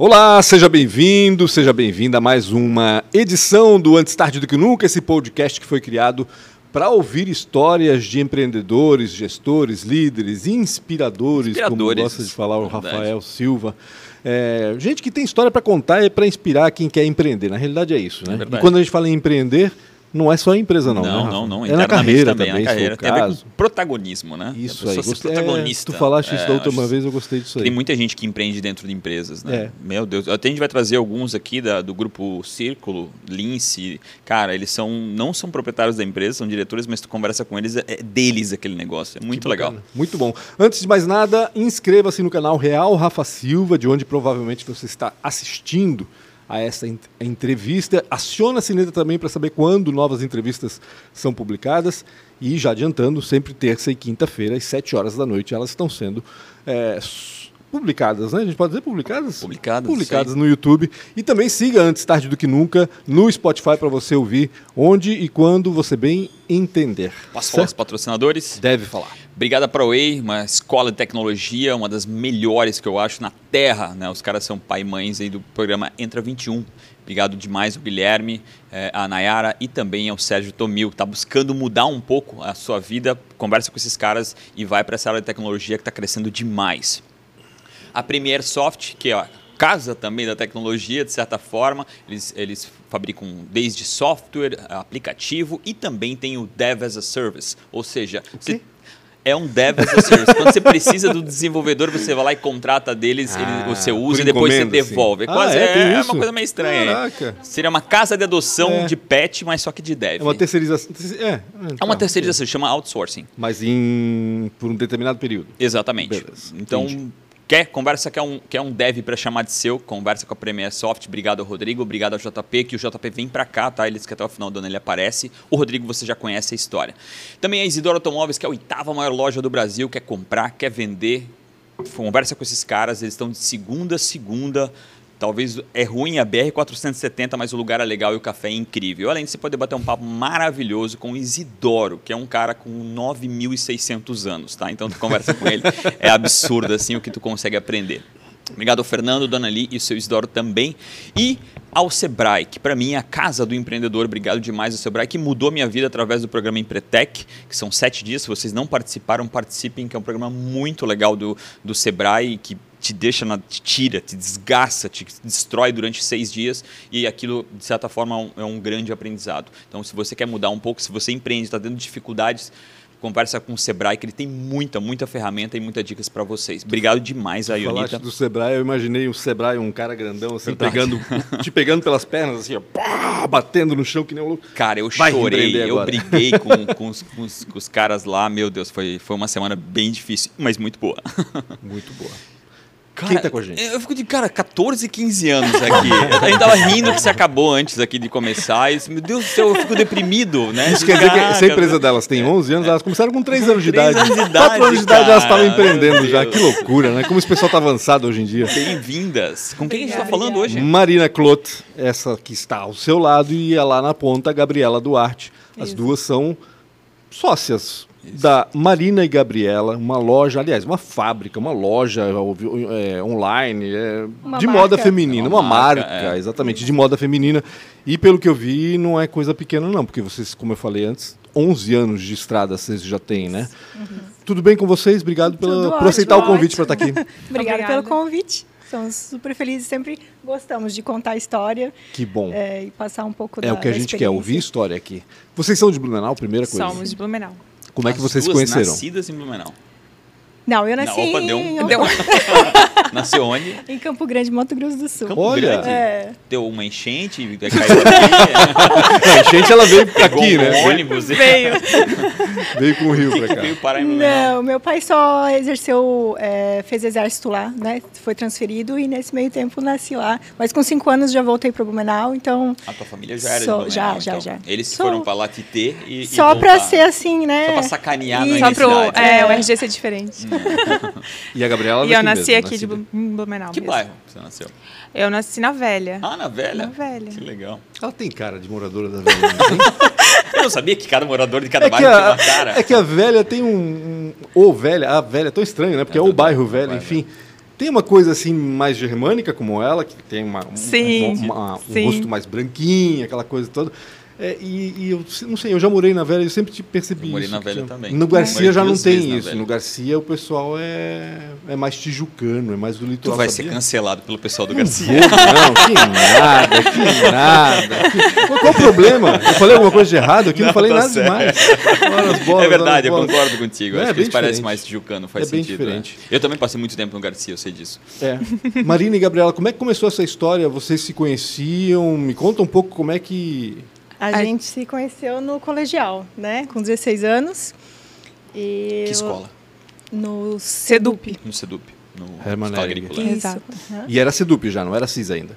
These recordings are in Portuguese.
Olá, seja bem-vindo, seja bem-vinda a mais uma edição do Antes Tarde do Que Nunca, esse podcast que foi criado para ouvir histórias de empreendedores, gestores, líderes, inspiradores, Inspiradores, como gosta de falar o verdade. Rafael Silva. É, gente que tem história para contar e para inspirar quem quer empreender. Na realidade é isso, né? verdade. E quando a gente fala em empreender, não é só a empresa, não. né, Não, Rafa? não, não. É na carreira também. também, na carreira. Tem a ver caso. com protagonismo, né? Isso aí. Gostei- é, protagonista. tu falaste isso É, da última vez, eu gostei disso aí. Tem muita gente que empreende dentro de empresas, né? É. Meu Deus. Até a gente vai trazer alguns aqui da- do grupo Círculo, Lince. Cara, eles são não são proprietários da empresa, são diretores, mas tu conversa com eles, é deles aquele negócio. É muito legal. Muito bom. Antes de mais nada, inscreva-se no canal Real Rafa Silva, de onde provavelmente você está assistindo a essa en- entrevista. Aciona a sineta também para saber quando novas entrevistas são publicadas. E já adiantando, sempre terça e quinta-feira, às 7 horas da noite, elas estão sendo é, publicadas, né? A gente pode dizer publicadas? Publicadas, Publicadas isso no YouTube. E também siga Antes Tarde do Que Nunca no Spotify para você ouvir onde e quando você bem entender. Posso falar os Certo? patrocinadores? Deve falar. Obrigado a ProWay, uma escola de tecnologia, uma das melhores que eu acho na Terra. Né? Os caras são pai e mães aí do programa Entra 21. Obrigado demais ao Guilherme, eh, a Nayara e também ao Sérgio Tomil, que está buscando mudar um pouco a sua vida. Conversa com esses caras e vai para essa área de tecnologia que está crescendo demais. A Premier Soft, que é a casa também da tecnologia, de certa forma, eles, eles fabricam desde software, aplicativo e também tem o Dev as a Service, ou seja, você- é um Dev as a Service. Quando você precisa do desenvolvedor, você vai lá e contrata deles, ele- Ah, você por usa e depois você assim. devolve. É, Ah, quase, é? é, é uma coisa meio estranha. Caraca. Seria uma casa de adoção É. de pet, mas só que de Dev. É uma terceirização. É, É tá. uma terceirização, chama outsourcing. Mas em, por um determinado período. Exatamente. Beleza, Então, entendi. Quer conversa, quer um, quer um dev para chamar de seu, conversa com a Premier Soft. Obrigado Rodrigo, obrigado ao JP, que o JP vem para cá, tá? Eles que até o final do ano ele aparece. O Rodrigo você já conhece a história. Também a Isidoro Automóveis, que é a oitava maior loja do Brasil, quer comprar, quer vender. Conversa com esses caras, eles estão de segunda a segunda. Talvez é ruim a BR-470, mas o lugar é legal e o café é incrível. Além disso, você pode bater um papo maravilhoso com o Isidoro, que é um cara com 9.600 anos, tá? Então, tu conversa com ele. É absurdo, assim, o que tu consegue aprender. Obrigado ao Fernando, Dona Li e o seu Isidoro também. E ao Sebrae, que para mim é a casa do empreendedor. Obrigado demais ao Sebrae, que mudou minha vida através do programa Empretec, que são sete dias. Se vocês não participaram, participem, que é um programa muito legal do, do Sebrae, que te deixa, na, te tira, te desgasta, te destrói durante seis dias e aquilo, de certa forma, é um, é um grande aprendizado. Então, se você quer mudar um pouco, se você empreende, está tendo dificuldades, conversa com o Sebrae, que ele tem muita, muita ferramenta e muitas dicas para vocês. Obrigado demais, a Ionita. do Sebrae, eu imaginei um Sebrae, um cara grandão, assim, pegando, te pegando pelas pernas, assim, ó, pá, batendo no chão que nem um louco. Cara, eu Vai chorei, eu briguei com, com, os, com os- com os caras lá, meu Deus, foi, foi uma semana bem difícil, mas muito boa. Muito boa. Cara, Quem tá com a gente? Eu fico de, cara, 14, 15 anos aqui. A gente tava rindo que se acabou antes aqui de começar. E, isso, meu Deus do céu, eu fico deprimido, né? Isso quer dizer que se a empresa delas tem 11 anos, elas começaram com 3 anos de Três idade. anos de 4 anos de idade elas estavam empreendendo já. Que loucura, né? Como esse pessoal tá avançado hoje em dia. Bem-vindas. Com quem a gente tá falando hoje? Marina Clot, essa que está ao seu lado, e é lá na ponta a Gabriela Duarte. As Isso. duas são sócias da Marina e Gabriela, uma loja, aliás, uma fábrica, uma loja é, online é, Uma de marca. moda feminina, uma, Uma marca, marca, é. exatamente, de moda feminina. E pelo que eu vi, não é coisa pequena não, porque vocês, como eu falei antes, 11 anos de estrada vocês já têm, né? Tudo bem com vocês? Obrigado pela, Tudo por ótimo, aceitar o ótimo. convite para estar aqui. Obrigada pelo convite. Somos super felizes, sempre gostamos de contar a história Que bom. é, e passar um pouco da É o que a gente quer ouvir história aqui. Vocês são de Blumenau, primeira coisa. Somos de Blumenau. Como é que vocês se conheceram? nascidas em Blumenau. Não, eu nasci Não, opa, deu um- em, Deu- Nasceu onde? em Campo Grande, Mato Grosso do Sul. Campo Olha. Grande. É, Deu uma enchente, caiu aqui, A gente ela veio pegou aqui, um né? ônibus. Veio. Veio com o rio pra cá. Veio parar em Blumenau. não, meu pai só exerceu, é, fez exército lá, né? Foi transferido e nesse meio tempo nasci lá. Mas com cinco anos já voltei para Blumenau, então A tua família já era Sou- de Blumenau, já, já, então. já. Eles Sou- foram pra lá te ter e, e só para voltar. ser assim, né? Só pra sacanear Isso. na Só pro identidade. é, o É. RG ser diferente. E a Gabriela e eu nasci mesmo, aqui de nascida. Blu- em Blumenau. Que mesmo. bairro você nasceu? Eu nasci na Velha. Ah, na Velha? Na Velha. Que legal. Ela tem cara de moradora da velha. tem? Eu não sabia que cada morador de cada É bairro tinha a, uma cara. é que a velha tem um. um ou velha, a velha é tão estranho, né? Porque é, É o bairro velho, bairro enfim. Tem uma coisa assim mais germânica como ela, que tem uma, um- Sim, uma- um sim. rosto mais branquinho, aquela coisa toda. É, e, e eu não sei, eu já morei na Velha, eu sempre te percebi Eu morei isso. na que Velha também. No Garcia já não tem isso. No Garcia o pessoal é, é mais tijucano, é mais do Tu litoral. vai sabia? ser cancelado pelo pessoal do Não Garcia. vou, Não, que nada, que nada. Que- Qual, o problema? Eu falei alguma coisa de errado aqui? Não, Não, falei tá nada certo. demais. As bolas, é verdade, eu concordo contigo. É, Acho que bem eles parecem mais tijucano, faz É bem sentido. né? diferente. Eu também passei muito tempo no Garcia, eu sei disso. É. Marina e Gabriela, como é que começou essa história? Vocês se conheciam? Me conta um pouco como é que. A A- gente se conheceu no colegial, né? Com 16 anos. E Que eu- escola? No Sedup. No Sedup. No Hermann Hering. Agrícola. Exato. Aham. E era Sedup já, não era CIS ainda.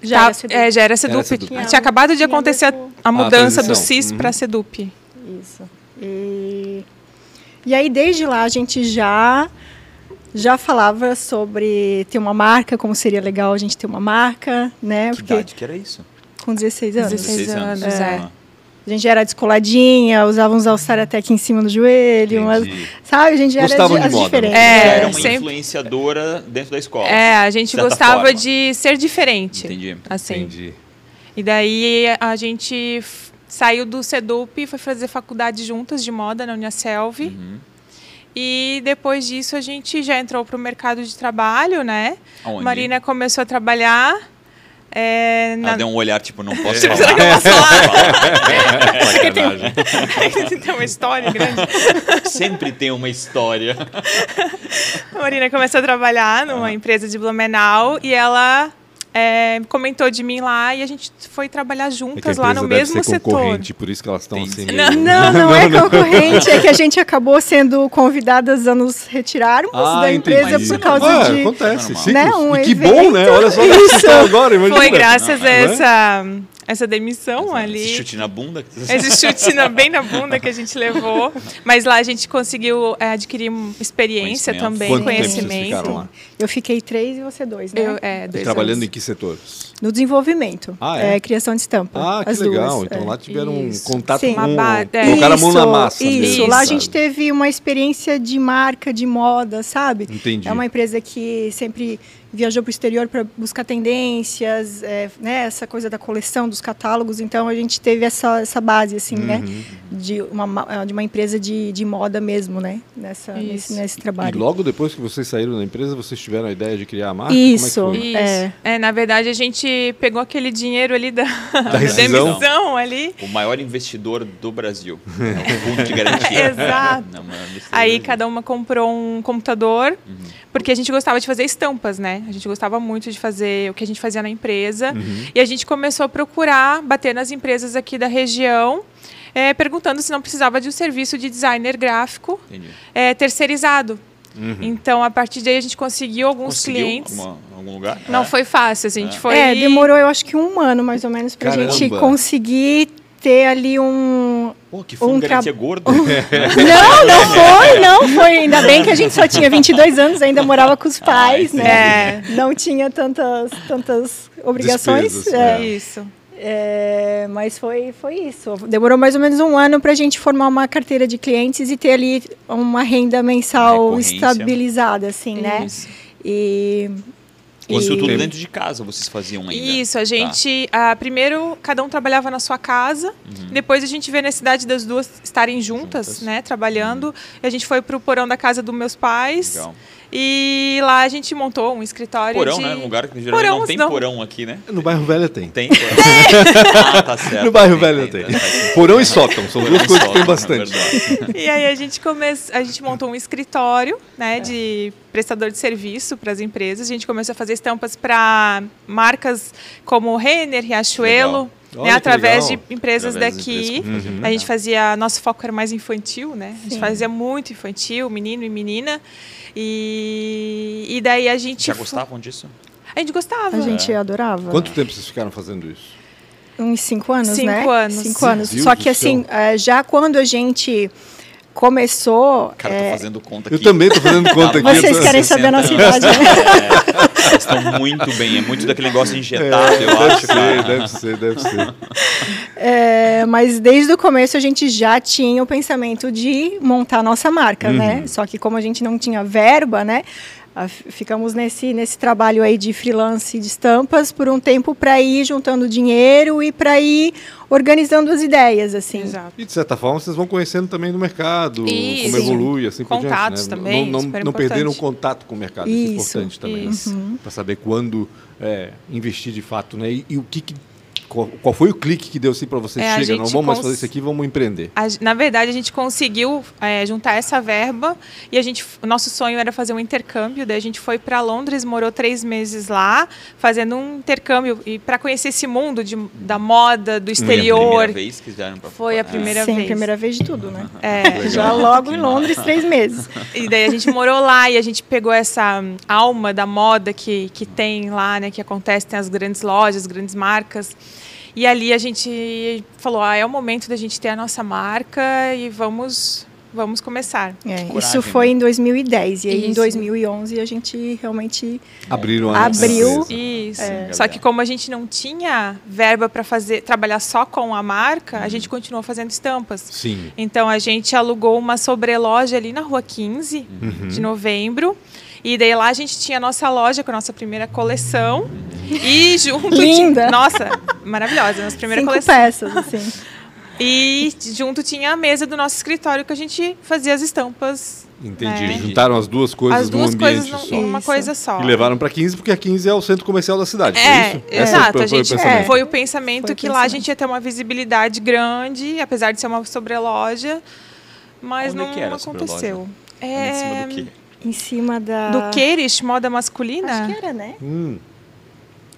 Já Tá, era Sedup. é, já era Sedup. Sedup. Tinha, Tinha acabado de acontecer a, mesmo- a mudança do transição. CIS Uhum. para Sedup. Isso. E, e aí, desde lá, a gente já, já falava sobre ter uma marca, como seria legal a gente ter uma marca, né? Que Porque idade que era isso? Com 16 anos. 16 anos, é. Ah, A gente já era descoladinha, usava uns Alçaratec em cima do joelho, mas, sabe? A gente já era de as moda, né? diferentes. É, Você era uma sempre- influenciadora dentro da escola. É, a gente gostava forma. de ser diferente. Entendi. Assim. Entendi. E daí a gente saiu do Sedup e foi fazer faculdade juntas de moda na Uniaselv. Uhum. E depois disso a gente já entrou para o mercado de trabalho, né? Aonde? Marina começou a trabalhar. É, na... Ela deu um olhar, tipo, não posso Será falar. que eu posso falar? Sacanagem. Tem uma história grande. Sempre tem uma história. A Marina começou a trabalhar numa empresa de Blumenau e ela é, comentou de mim lá e a gente foi trabalhar É que juntas lá empresa no deve mesmo ser setor. concorrente, por isso que elas estão assim. Não, meio- Não, não é concorrente, é que a gente acabou sendo convidadas a nos retirarmos Ah, da empresa entendi. por causa Ah, de. Acontece. Né, um e que evento. bom, né? Olha só vocês Isso. estão agora, imagina. Foi graças Não, a é. Essa, essa demissão Esse ali. chute na bunda. Esse chute na- bem na bunda que a gente levou. Mas lá a gente conseguiu é, adquirir um experiência Conhecimento. também, Quanto tempo vocês conhecimento. ficaram lá? Eu fiquei três e você dois, né? Eu, é, dois Trabalhando anos. em que setores? No desenvolvimento. Ah, é? criação de estampa. Ah, que as legal. duas, Então é. lá tiveram um Isso. contato Sim. com... Uma ba- é. Colocaram a mão na Isso, massa Isso, mesmo, lá a gente teve uma experiência de marca, de moda, sabe? Entendi. É uma empresa que sempre viajou para o exterior para buscar tendências, é, né, essa coisa da coleção, dos catálogos. Então a gente teve essa, essa base, assim, né? Uhum. De uma, ma- de uma empresa de, de moda mesmo, né? Nessa, nesse, Isso. nesse E trabalho. logo depois que vocês saíram da empresa, vocês tiveram a ideia de criar a marca? Isso. Como é que foi? Isso. É. É. na verdade, a gente pegou aquele dinheiro ali da, da demissão ali. O maior investidor do Brasil. É o fundo de garantia. Exato. Não, investidor Aí cada uma comprou um computador, Uhum. porque a gente gostava de fazer estampas, né? A gente gostava muito de fazer o que a gente fazia na empresa. Uhum. E a gente começou a procurar, bater nas empresas aqui da região, eh, perguntando se não precisava de um serviço de designer gráfico eh, terceirizado. Uhum. Então, a partir daí, a gente conseguiu alguns Conseguiu clientes. alguma- algum lugar? Não É. foi fácil, a gente É. foi... É, demorou eu acho que um ano mais ou menos para a gente conseguir ter ali um. Pô, que fundo Um de garantia gordo. Não, não foi, não foi. Ainda bem que a gente só tinha 22 anos, ainda morava com os pais, entendi. né? Não tinha tantas, tantas obrigações. Despesas, é. é. Isso. É, mas foi, foi isso. Demorou mais ou menos um ano para a gente formar uma carteira de clientes e ter ali uma renda mensal estabilizada, assim, né? Isso. E, Isso tudo dentro de casa vocês faziam ainda. Isso, a Tá. gente. ah, primeiro, cada um trabalhava na sua casa. Depois a gente vê a necessidade das duas estarem juntas, Juntas. né? Trabalhando. E a gente foi pro porão da casa dos meus pais. Legal. E lá a gente montou um escritório. Porão, de... né? Um lugar que geralmente Porão, não tem não. porão aqui, né? No bairro Velho tem. Tem porão. ah, tá certo. No bairro Velho tem. tá, faz sentido. Porão e sótão, são Porão duas coisas que tem sótão, é bastante. E aí a gente come... a gente montou um escritório, né, de prestador de serviço para as empresas. A gente começou a fazer estampas para marcas como Renner, Riachuelo, Legal. né, através legal. de empresas Através daqui. empresas que funcionam, A gente fazia, nosso foco era mais infantil, né? A gente Sim. fazia muito infantil, menino e menina. E, e daí a gente Já gostavam disso? A gente gostava. a gente adorava. Quanto tempo vocês ficaram fazendo isso? Uns cinco anos, Cinco né? anos. Cinco anos. Deus Só que assim, céu. eh, já quando a gente começou. Cara, eh, tô fazendo conta Eu aqui. também tô fazendo conta aqui. Vocês eu querem saber a nossa 60 idade, né? É, vocês estão muito bem. É muito daquele negócio injetado, É, eu deve acho, ser, cara. deve ser, deve ser. É, mas desde o começo a gente já tinha o pensamento de montar a nossa marca, né? Uhum. Só que como a gente não tinha verba, né? Ah, Ficamos nesse, nesse trabalho aí de freelance de estampas por um tempo para ir juntando dinheiro e para ir organizando as ideias, assim. Exato. E de certa forma vocês vão conhecendo também no mercado, Isso. como evolui, assim por Contatos diante. né? também, Não, não, não perderam o contato com o mercado, isso, é Isso, importante também. isso. Para saber quando é, investir de fato, né? E, e o que, que- qual, qual foi o clique que deu assim para vocês? É, Chega, não vamos mais fazer isso aqui, vamos empreender. A na verdade, a gente conseguiu é, juntar essa verba e a gente, o nosso sonho era fazer um intercâmbio. Daí a gente foi para Londres, morou três meses lá, fazendo um intercâmbio e para conhecer esse mundo de, da moda, do Foi a exterior. primeira vez que vieram pra Foi a primeira Sim, vez. primeira vez de tudo, né? É. Já logo em Londres, três meses. E daí a gente morou lá e a gente pegou essa hum, alma da moda que, que tem lá, né? Que acontece, tem as grandes lojas, grandes marcas. E ali a gente falou, ah, é o momento da gente ter a nossa marca e vamos, vamos começar. É, coragem, isso foi né? em 2010. E aí, em Isso. 2011, a gente realmente Abriram Abriu. empresa. Isso. É. Só que como a gente não tinha verba para fazer trabalhar só com a marca, a gente continuou fazendo estampas. Sim. Então a gente alugou uma sobreloja ali na Rua 15 Uhum. de novembro. E daí lá a gente tinha a nossa loja com a nossa primeira coleção. E junto Linda. tinha. Nossa, maravilhosa, nossa primeira cinco coleção. peças, assim. E junto tinha a mesa do nosso escritório que a gente fazia as estampas. Entendi. É. Juntaram as duas coisas as duas num ambiente coisas só. Isso. coisa só. E levaram para 15 porque a 15 é o centro comercial da cidade. foi É, isso? Esse exato. foi- a foi o gente pensamento. foi o pensamento Foi o que lá a pensamento. gente ia ter uma visibilidade grande, apesar de ser uma sobreloja, mas Onde é não que era a sobreloja? aconteceu. Em cima É, do quê? Em cima da. do Queires, moda masculina? Acho que era, né? Hum,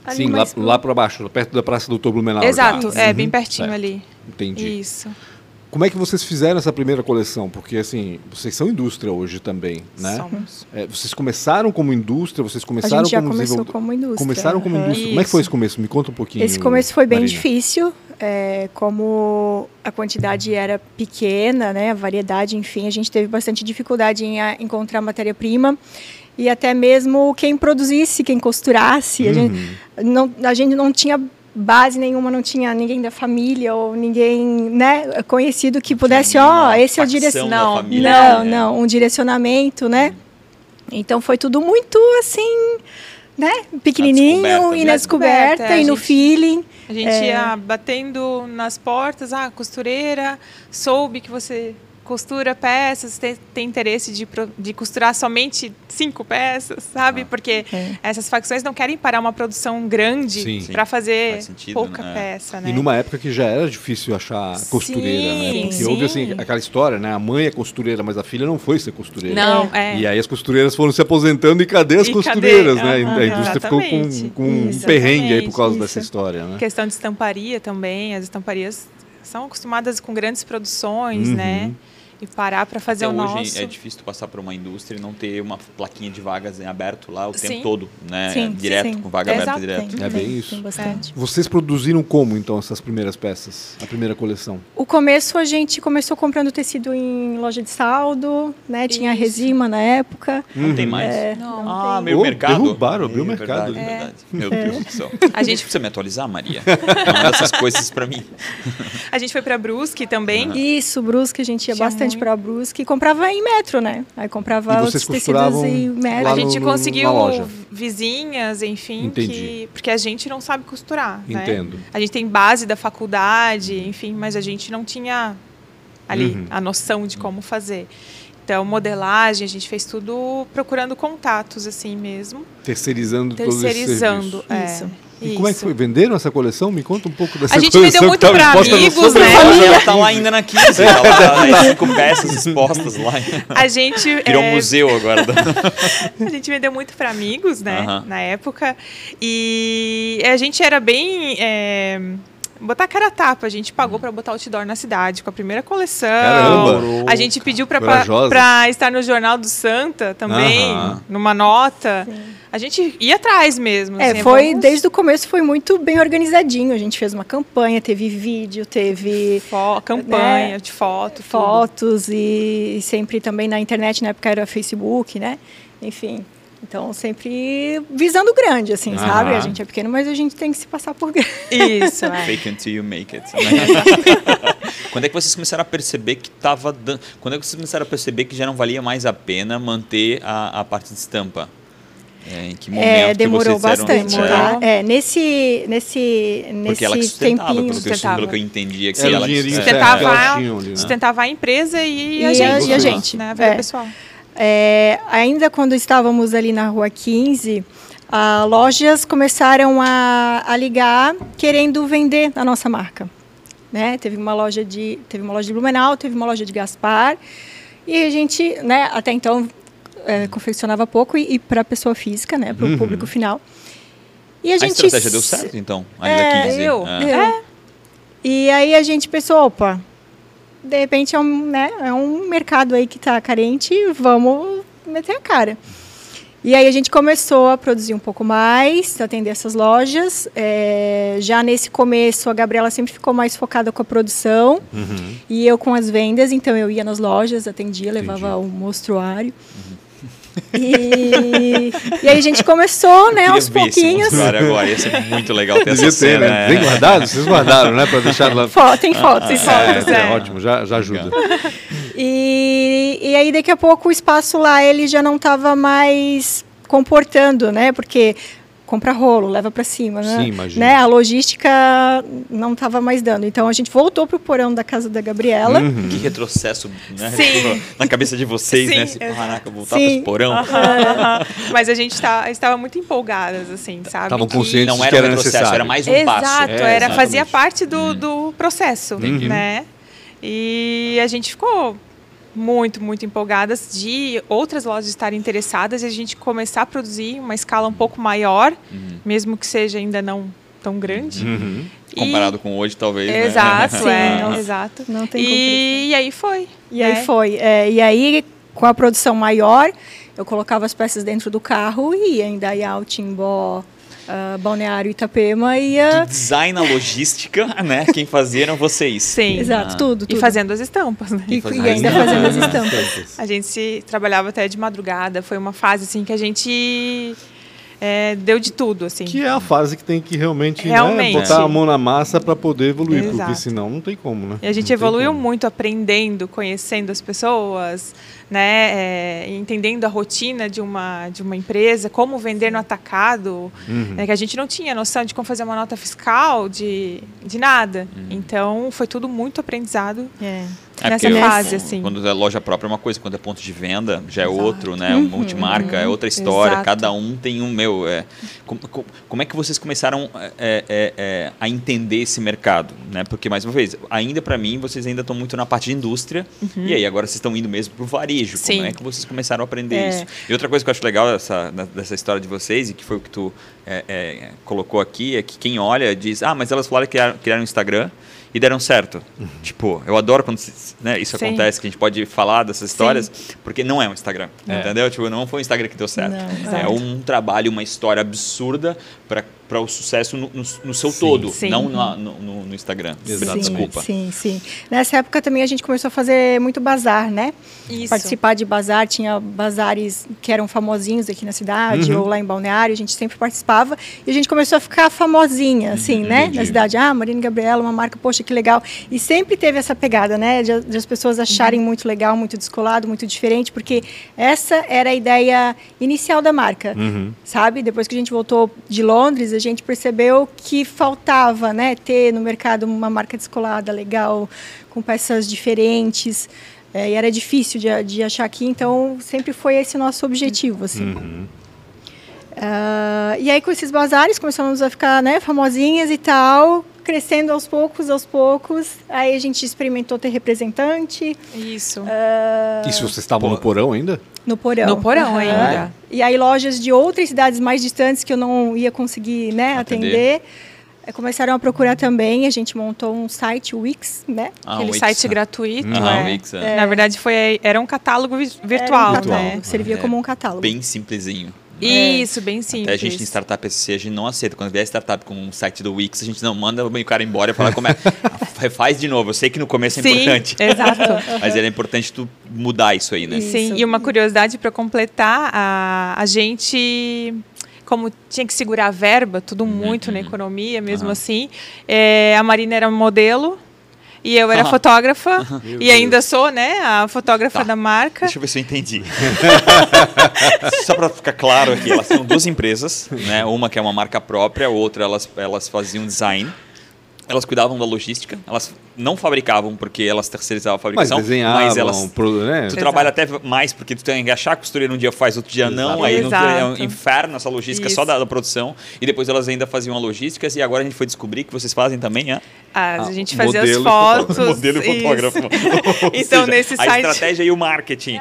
Ali sim, lá, pro- lá para baixo, perto da Praça do Doutor Blumenau. Exato, já. é Uhum, bem pertinho certo. ali. Entendi. Isso. Como é que vocês fizeram essa primeira coleção? Porque, assim, vocês são indústria hoje também, né? Somos. É, vocês começaram como indústria, vocês A começaram gente já como começou como indústria. Começaram como aham. indústria. Como é que foi Isso. esse começo? Me conta um pouquinho. Esse começo foi bem Marina. difícil, é, como a quantidade era pequena, né, a variedade, enfim, a gente teve bastante dificuldade em a- encontrar matéria-prima e até mesmo quem produzisse, quem costurasse. A, gente, Uhum. não, a gente não tinha base nenhuma, não tinha ninguém da família ou ninguém né, conhecido que pudesse, ó, nenhuma esse é o direcionamento. Não, não, né? não, um direcionamento, né? Então foi tudo muito assim, né? Pequenininho e né? na descoberta É, e no gente- feeling. A gente É. ia batendo nas portas, ah, costureira, soube que você costura peças, tem, tem interesse de, de costurar somente cinco peças, sabe? Ah. Porque É. essas facções não querem parar uma produção grande para fazer faz sentido, pouca né? peça, né? E numa época que já era difícil achar costureira, né? Sim, Porque houve sim. assim, aquela história, né? A mãe é costureira, mas a filha não foi ser costureira. Não, é. E aí as costureiras foram se aposentando e cadê as E costureiras, cadê? né? Aham, a indústria ficou com, exatamente. com um Exatamente, perrengue aí por causa isso. dessa história, né? Questão de estamparia também, as estamparias são acostumadas com grandes produções, Uhum. né? E parar para fazer Até o hoje nosso. é difícil tu passar por uma indústria e não ter uma plaquinha de vagas em aberto lá o Sim. tempo todo, né? Sim, direto, sim. com vaga Exato, aberta direto. Tem, É bem tem, isso. Tem bastante. Vocês produziram como, então, essas primeiras peças? A primeira coleção? O começo a gente começou comprando tecido em loja de saldo, né? Tinha Isso. resima na época. Não tem mais? É, Não. não Ah, tem. meu Oh, mercado. derrubaram, abriu o É mercado. Verdade, É. verdade. Meu Deus do céu. A gente- precisa me atualizar, Maria. Manda essas coisas pra mim. A gente foi para Brusque também. Isso, Brusque, a gente ia Tinha bastante muito. para Brusque e comprava em metro, né? Aí comprava E os vocês tecidos costuravam em metro. A gente no- conseguiu vizinhas, enfim, Entendi. que, porque a gente não sabe costurar. né? Entendo. A gente tem base da faculdade, enfim, mas a gente não tinha ali Uhum. a noção de como fazer. Então, modelagem, a gente fez tudo procurando contatos assim mesmo, Terceirizando, todo esse terceirizando. serviço. é, Isso. E como é que isso. foi? Venderam essa coleção? Me conta um pouco dessa A gente coleção vendeu muito exposta no amigos, né? Ela tá lá ainda na 15. Tá lá, né, cinco peças expostas lá. A gente Virou é, um museu agora. A gente vendeu muito para amigos, né? Aham. Na época. E a gente era bem. é, botar cara a tapa. A gente pagou para botar outdoor na cidade com a primeira coleção. Caramba! A gente pediu para estar no Jornal do Santa também, Aham. numa nota. A gente ia atrás mesmo. É, assim, foi vamos- desde o começo foi muito bem organizadinho. A gente fez uma campanha, teve vídeo, teve Fo- campanha né, de foto, tudo. fotos e sempre também na internet, na época era Facebook, né? Enfim. Então, sempre visando grande, assim, sabe? Aham. A gente é pequeno, mas a gente tem que se passar por grande. Isso, é. Fake until you make it. né? Quando é que vocês começaram a perceber que tava dando. Quando é que vocês começaram a perceber que já não valia mais a pena manter a, a parte de estampa? É, em que momento É, que demorou disseram- bastante, É, tá? É, nesse, nesse, Porque ela que nesse sustentava, tempinho. pelo que, eu, sustentava. pelo que eu entendi aqui. Era o ela que sustentava. que Sustentava, tinham ali, né? sustentava a empresa e, E a a- gente. e a gente. Né, a É. pessoal. É, ainda quando estávamos ali na rua 15, ah, lojas começaram a, a ligar querendo vender a nossa marca. Né? Teve uma loja de teve uma loja de Blumenau, teve uma loja de Gaspar e a gente, né, até então é, confeccionava pouco e, para pessoa física, né, para o Uhum. público final. E a A gente estratégia deu certo, então? Ainda É, 15. deu. É. Deu. E aí a gente pensou, opa, de repente é um, né, é um mercado aí que está carente, vamos meter a cara. E aí a gente começou a produzir um pouco mais, atender essas lojas. É, já nesse começo, a Gabriela sempre ficou mais focada com a produção Uhum. e eu com as vendas. Então eu ia nas lojas, atendia, levava o mostruário. E, e aí a gente começou, né, aos pouquinhos. agora, ia ser muito legal ter essa Devia ter, cena. né? é. Bem guardado? Vocês guardaram, né? Pra deixar lá. Fo- Tem fotos, tem É, fotos. é, é. ótimo, já, já ajuda. E, e aí daqui a pouco o espaço lá ele já não estava mais comportando, né? Porque compra rolo, leva para cima, né? Sim, imagino. Né? A logística não estava mais dando. Então a gente voltou pro porão da casa da Gabriela. Uhum. Que retrocesso né? Sim. Tipo, na cabeça de vocês, Sim, né? Assim, exato. caraca, voltar Sim. para esse porão. Mas a gente tá, estava muito empolgadas, assim, sabe? Estavam Que- conscientes Não era que um era retrocesso, necessário. era mais um Exato, passo. É, era, fazia parte do, do processo, Entendi. né? E a gente ficou muito, muito empolgadas de outras lojas estarem interessadas e a gente começar a produzir uma escala um pouco maior, mesmo que seja ainda não tão grande. Uhum. E- Comparado com hoje, talvez. né? Exato, Sim, é, exato. Não tem E, e aí foi. E aí né? foi. É, e aí, com a produção maior, eu colocava as peças dentro do carro e ia em Dayal, Timbó, ah, Balneário Itapema e Do ia... design à logística, né? Quem fazia eram vocês. Sim. Exato, tudo, E tudo. fazendo as estampas, né? E, E fazendo e ainda as fazendo as estampas. A gente se trabalhava até de madrugada. Foi uma fase assim que a gente é, deu de tudo, assim. Que é a fase que tem que realmente, né, Realmente. botar a mão na massa para poder evoluir, porque Exato. senão não tem como, né? E a gente Não evoluiu muito aprendendo, conhecendo as pessoas, né, é, entendendo a rotina de uma, de uma empresa, como vender no atacado, Uhum. né, que a gente não tinha noção de como fazer uma nota fiscal, de, de nada. Então, foi tudo muito aprendizado É. É nessa fase, eu- assim. Quando é loja própria é uma coisa, quando é ponto de venda já é Exato. outro, né? Uma multimarca é outra história. Exato. Cada um tem um meu. É, como, como- é que vocês começaram é, é, é, a entender esse mercado, né? Porque mais uma vez, ainda para mim vocês ainda estão muito na parte de indústria e aí agora vocês estão indo mesmo pro varejo. Sim. Como é que vocês começaram a aprender É. isso? E outra coisa que eu acho legal dessa, dessa história de vocês e que foi o que tu é, é, colocou aqui é que quem olha diz, ah, mas elas falaram que criaram, criaram um Instagram e deram certo. Tipo, eu adoro quando né, isso Sim. acontece, que a gente pode falar dessas histórias, porque não é um Instagram, É. entendeu? Tipo, não foi um Instagram que deu certo. Não, é um trabalho, uma história absurda para o sucesso no, no- no seu Sim. todo, Sim. não na- no, no- no Instagram. Exatamente. Desculpa. Sim, sim. Nessa época também a gente começou a fazer muito bazar, né? Isso. Participar de bazar, tinha bazares que eram famosinhos aqui na cidade Uhum. ou lá em Balneário, a gente sempre participava e a gente começou a ficar famosinha, assim, né? entendi. Na cidade. Ah, Marina e Gabriela, uma marca, poxa, que legal. E sempre teve essa pegada, né? De, de as pessoas acharem muito legal, muito descolado, muito diferente, porque essa era a ideia inicial da marca Uhum. sabe? Depois que a gente voltou de Londres, a gente percebeu que faltava, né, ter no mercado uma marca descolada, legal, com peças diferentes. É, e era difícil de, de achar aqui, então sempre foi esse o nosso objetivo, assim. Uhum. Ah, e aí com esses bazares começamos a ficar, né, famosinhas e tal, crescendo aos poucos, aos poucos. Aí a gente experimentou ter representante Isso. ah, E se vocês estavam no porão ainda? No porão. No porão Aham. ainda. E aí lojas de outras cidades mais distantes que eu não ia conseguir né, Atender. atender, eh, começaram a procurar também. A gente montou um site, o Wix, né? Ah, Aquele o Wix. site gratuito. Ah, é. o Wix, é. Na verdade, foi, era um catálogo vi- Era virtual, um catálogo, né? Servia É. como um catálogo. Bem simplesinho. Isso, bem simples. Até a gente em Startup SC, a gente não aceita. Quando vier startup com um site do Wix, a gente não manda o cara embora e fala como é. Faz de novo. Eu sei que no começo é Sim, importante. exato. Mas era importante tu mudar isso aí, né? Isso. Sim, e uma curiosidade para completar, a, a gente, como tinha que segurar a verba, tudo muito na economia, mesmo Aham. assim, é, a Marina era modelo E eu era Ah. fotógrafa e ainda Deus. sou, né, a fotógrafa Tá. da marca. Deixa eu ver se eu entendi. Só para ficar claro aqui, elas tinham duas empresas, né? Uma que é uma marca própria, outra elas, elas faziam design. Elas cuidavam da logística, elas não fabricavam porque elas terceirizavam a Mas fabricação, desenhavam, mas elas pro- né? Tu Exato. trabalha até mais, porque tu tem que achar a costureira um dia faz, outro dia não, aí não, é um Exato. inferno essa logística só Isso. da, da produção. E depois elas ainda faziam a logística, e agora a gente foi descobrir que vocês fazem também, é? Ah, Ah, a gente fazia as e fotos. fotógrafo. Modelo e fotógrafo. Então, seja, nesse a site- estratégia e o marketing.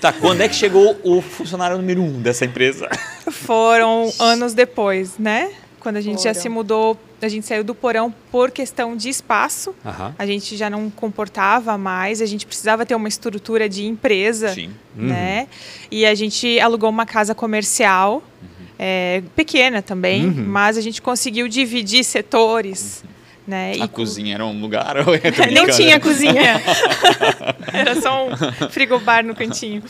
Tá, quando é que chegou o funcionário número um dessa empresa? Foram anos depois, né? Quando a gente já Foram. se mudou, a gente saiu do porão por questão de espaço. Aham. A gente já não comportava mais, a gente precisava ter uma estrutura de empresa, Sim. né? E a gente alugou uma casa comercial, é, pequena também, Uhum. mas a gente conseguiu dividir setores, né? A E cozinha era um lugar? Nem tinha cozinha. Era só um frigobar no cantinho.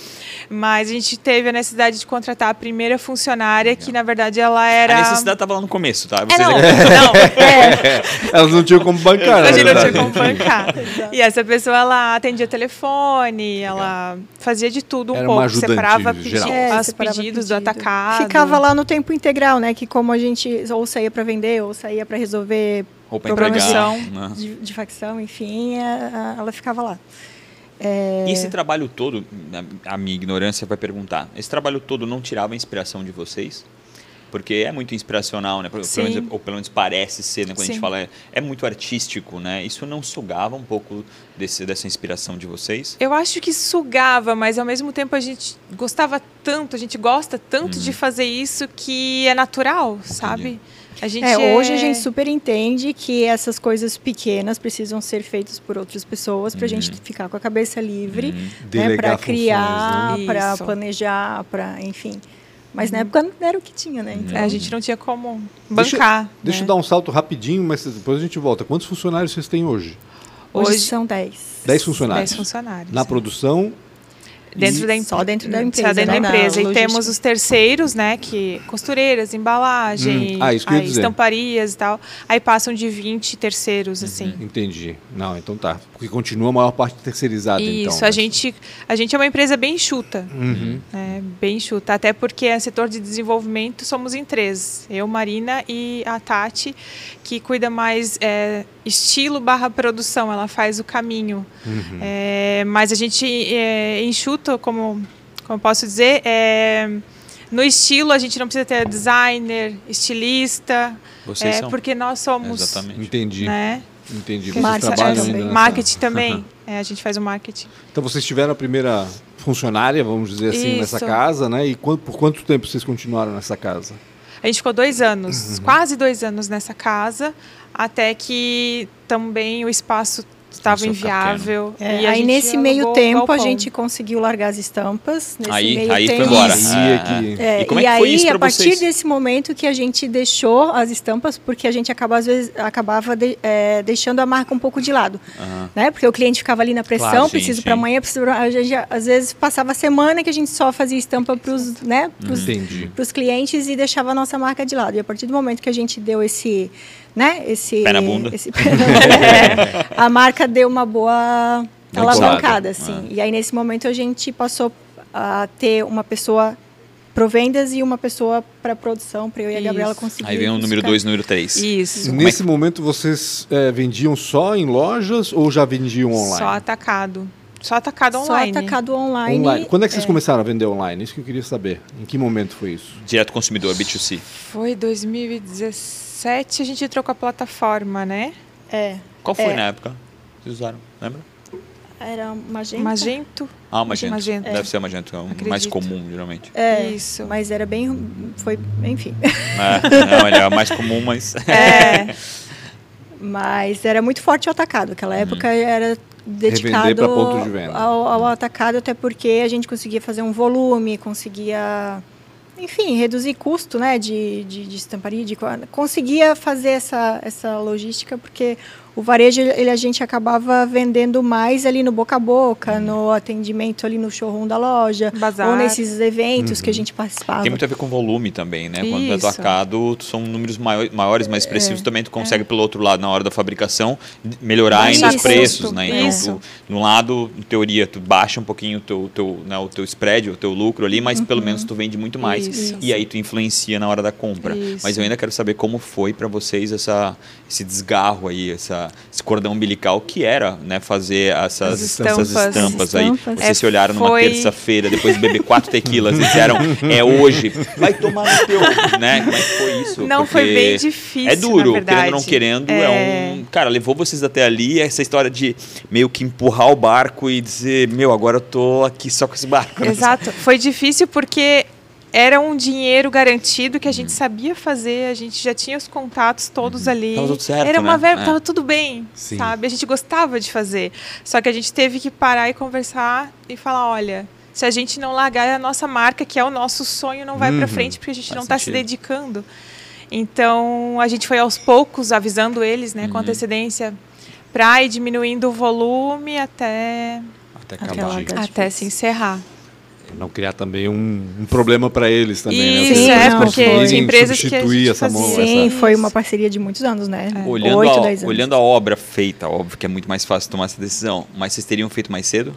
Mas a gente teve a necessidade de contratar a primeira funcionária, que na verdade ela era. A necessidade estava lá no começo, tá? Vocês não, é- não, é, Elas não tinham como bancar, a gente não tinha como bancar. E essa pessoa, ela atendia telefone, ela fazia de tudo um Era pouco, separava geral. pedi- É, os separava pedidos do pedido. atacado. Ficava lá no tempo integral, né? Que como a gente ou saía para vender ou saía para resolver Ou para entregar. de- né? de, de facção, enfim, a- a- ela ficava lá. E esse trabalho todo, a- minha ignorância vai perguntar, esse trabalho todo não tirava a inspiração de vocês? Porque é muito inspiracional, né? Pelo Sim. menos, ou pelo menos parece ser, né? Quando a gente Sim. fala, é, é muito artístico, né? Isso não sugava um pouco desse, dessa inspiração de vocês? Eu acho que sugava, mas ao mesmo tempo a gente gostava tanto, a gente gosta tanto Uhum. de fazer isso que é natural, sabe? A gente É, hoje a é- gente super entende que essas coisas pequenas precisam ser feitas por outras pessoas para a gente ficar com a cabeça livre, Uhum. né, para criar, né? para planejar, para enfim. Mas na época não era o que tinha, né? Então, É, a gente não tinha como bancar. Deixa né? eu dar um salto rapidinho, mas depois a gente volta. Quantos funcionários vocês têm hoje? hoje, Hoje- são 10. 10 funcionários. 10 funcionários. Na sim. produção, Dentro da Só dentro da Só empresa, dentro né, da empresa. E temos os terceiros, né? Que costureiras, embalagem, Hum, ah, isso aí estamparias e tal. Aí passam de 20 terceiros, assim. entendi. Não, então tá. Porque continua a maior parte terceirizada, então. Isso, né? a gente, a gente é uma empresa bem enxuta. Uhum. né, bem enxuta. Até porque é setor de desenvolvimento somos em três. Eu, Marina e a Tati, que cuida mais é, estilo barra produção. Ela faz o caminho. Uhum. É, mas a gente é, enxuta, como, como eu posso dizer, é, no estilo a gente não precisa ter designer, estilista, Vocês é, são. porque nós somos, Exatamente. Entendi. né? Entendi. Vocês marketing trabalham também. nessa- Marketing também. É, a gente faz o marketing. Então vocês tiveram a primeira funcionária, vamos dizer assim, nessa Isso. casa, né? E por quanto tempo vocês continuaram nessa casa? A gente ficou dois anos, Uhum. quase dois anos nessa casa, até que também o espaço estava inviável. É, e aí nesse meio tempo a gente conseguiu largar as estampas. Nesse Aí, meio aí foi tempo. embora. Isso. É, É que- É, E como e é que foi aí, isso a partir vocês? desse momento que a gente deixou as estampas, porque a gente acaba, às vezes, acabava de- é, deixando a marca um pouco de lado. Aham. Né? Porque o cliente ficava ali na pressão, Claro, preciso para amanhã, preciso pra... a gente, às vezes passava a semana que a gente só fazia estampa para os né, pros, Entendi. pros clientes e deixava a nossa marca de lado. E a partir do momento que a gente deu esse, né, esse Pé na bunda. esse pé na bunda, é, a marca deu uma boa alavancada, Decolada. assim. Ah. E aí nesse momento a gente passou a ter uma pessoa pro vendas e uma pessoa para produção, para eu e a Isso. Gabriela conseguir. Aí vem o número buscar. 2 e o número 3. Isso. Nesse momento vocês eh, vendiam só em lojas ou já vendiam online? Só atacado. Só atacado Só online. atacado online. Online. Quando é que vocês é. começaram a vender online? Isso que eu queria saber. Em que momento foi isso? Direto consumidor, B2C. Foi 2017, a gente trocou a plataforma, né? É, Qual foi É. na época? Vocês usaram? Lembra? era magenta. Magento. Ah, Magento. Magento. Deve ser a Magento, é o mais Acredito. comum, geralmente. É, Isso. Mas era bem. Foi, enfim. É, não, ele é o mais comum, mas. É, Mas era muito forte o atacado. Aquela época era dedicado de venda. Ao, ao atacado, até porque a gente conseguia fazer um volume, conseguia, enfim, reduzir custo né, de, de, de estamparia, de, co- conseguia fazer essa, essa logística, porque o varejo ele, a gente acabava vendendo mais ali no boca a boca, no atendimento ali no showroom da loja, Bazar. ou nesses eventos que a gente participava. Tem muito a ver com volume também, né? Quando é Isso. atacado, são números maiores, mais É. expressivos, também tu consegue, pelo outro lado, na hora da fabricação, melhorar ainda os Isso. preços, né? Então, Isso. tu, no lado, em teoria, tu baixa um pouquinho o teu, teu, né, o teu spread, o teu lucro ali, mas pelo menos tu vende muito mais. Isso. E aí tu influencia na hora da compra. Isso. Mas eu ainda quero saber como foi para vocês essa, esse desgarro aí, essa, esse cordão umbilical que era, né? Fazer essas, As essas estampas. estampas aí. Estampas. Vocês É, se olharam numa foi- terça-feira, depois de beber quatro tequilas, e disseram, é hoje, vai tomar no teu, né? Como é que foi isso? Não, foi bem difícil, É duro, querendo ou não querendo, é... É. um... Cara, levou vocês até ali, essa história de meio que empurrar o barco e dizer, meu, agora eu tô aqui só com esse barco. Exato. Foi difícil porque era um dinheiro garantido que a gente sabia fazer, a gente já tinha os contatos todos ali. Tava tudo certo, era uma né? verba, É. tava tudo bem, Sim. sabe? A gente gostava de fazer. Só que a gente teve que parar e conversar e falar, olha, se a gente não largar a nossa marca, que é o nosso sonho, não vai Uhum. pra frente porque a gente Faz não está se dedicando. Então, a gente foi aos poucos avisando eles, né, com Uhum. antecedência, para ir diminuindo o volume até Até acabar. Difícil. até se encerrar. Não criar também um, um problema para eles também, né? Isso, Vocês é, porque tinha empresas que a substituir gente essa mão. Sim, essa- foi uma parceria de muitos anos, né? Olhando, Oito, a, dez anos. olhando a obra feita, óbvio que é muito mais fácil tomar essa decisão, mas vocês teriam feito mais cedo?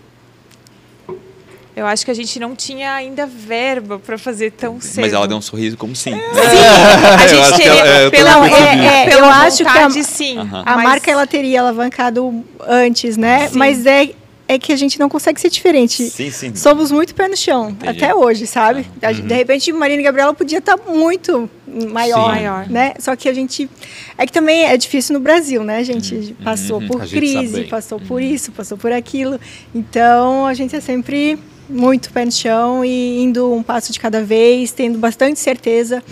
Eu acho que a gente não tinha ainda verba para fazer tão cedo. Mas ela deu um sorriso como sim. né? A Eu gente que teria, ela- é, eu pela, percebi. é, É, pela eu acho que a- sim. Aham. A mas- marca ela teria alavancado antes, né? Sim. Mas é, é que a gente não consegue ser diferente. Sim, sim. Somos muito pé no chão, Entendi. até hoje, sabe? A Uhum. De repente, Marina e Gabriela podia estar muito maior, Sim. Maior. né? Só que a gente... É que também é difícil no Brasil, né? A gente passou Uhum. por A crise, passou por isso, passou por aquilo. Então, a gente é sempre muito pé no chão e indo um passo de cada vez, tendo bastante certeza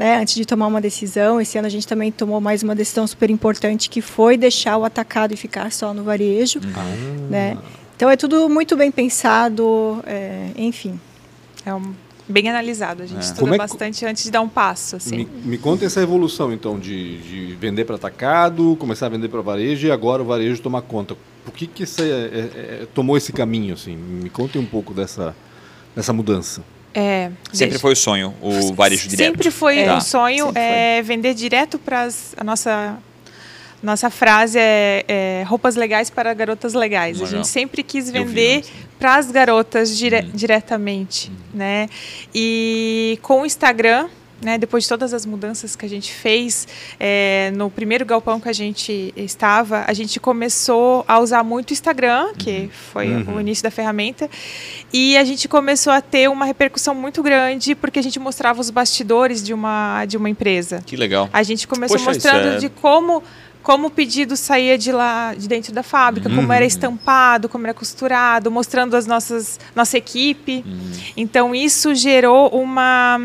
né, antes de tomar uma decisão. Esse ano a gente também tomou mais uma decisão super importante que foi deixar o atacado e ficar só no varejo, né? Então é tudo muito bem pensado, é, enfim. É um- bem analisado. A gente É. estuda é que- bastante antes de dar um passo. Assim. Me, me conta essa evolução, então, de, de vender para atacado, começar a vender para varejo e agora o varejo tomar conta. Por que, que você é, é, é, tomou esse caminho? Assim? Me conte um pouco dessa, dessa mudança. É, Sempre deixa- foi o sonho, o varejo direto. Sempre foi Tá. um sonho é, vender direto para a nossa nossa frase é, é, roupas legais para garotas legais. Legal. A gente sempre quis vender para as garotas dire- Uhum. diretamente, né? E com o Instagram, né, depois de todas as mudanças que a gente fez, é, no primeiro galpão que a gente estava, a gente começou a usar muito o Instagram, que foi Uhum. o início da ferramenta, e a gente começou a ter uma repercussão muito grande porque a gente mostrava os bastidores de uma, de uma empresa. Que legal. A gente começou Poxa, mostrando é- de como como o pedido saía de lá de dentro da fábrica, como Uhum. era estampado, como era costurado, mostrando as nossas nossa equipe. Uhum. Então isso gerou uma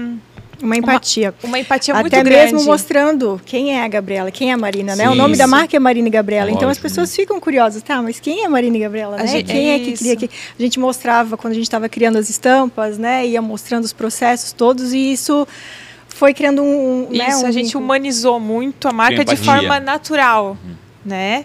Uma empatia. uma empatia muito Até grande. mesmo mostrando quem é a Gabriela, quem é a Marina, né? Sim, O nome da sim. marca é Marina e Gabriela. Então as Lógico, pessoas ficam curiosas, tá? Mas quem é Marina e Gabriela, A né? gente- quem é é que isso. cria que a gente mostrava quando a gente estava criando as estampas, né? Ia mostrando os processos todos e isso foi criando um, né, Isso, um a gente vínculo. humanizou muito a marca de empatia. forma natural, né?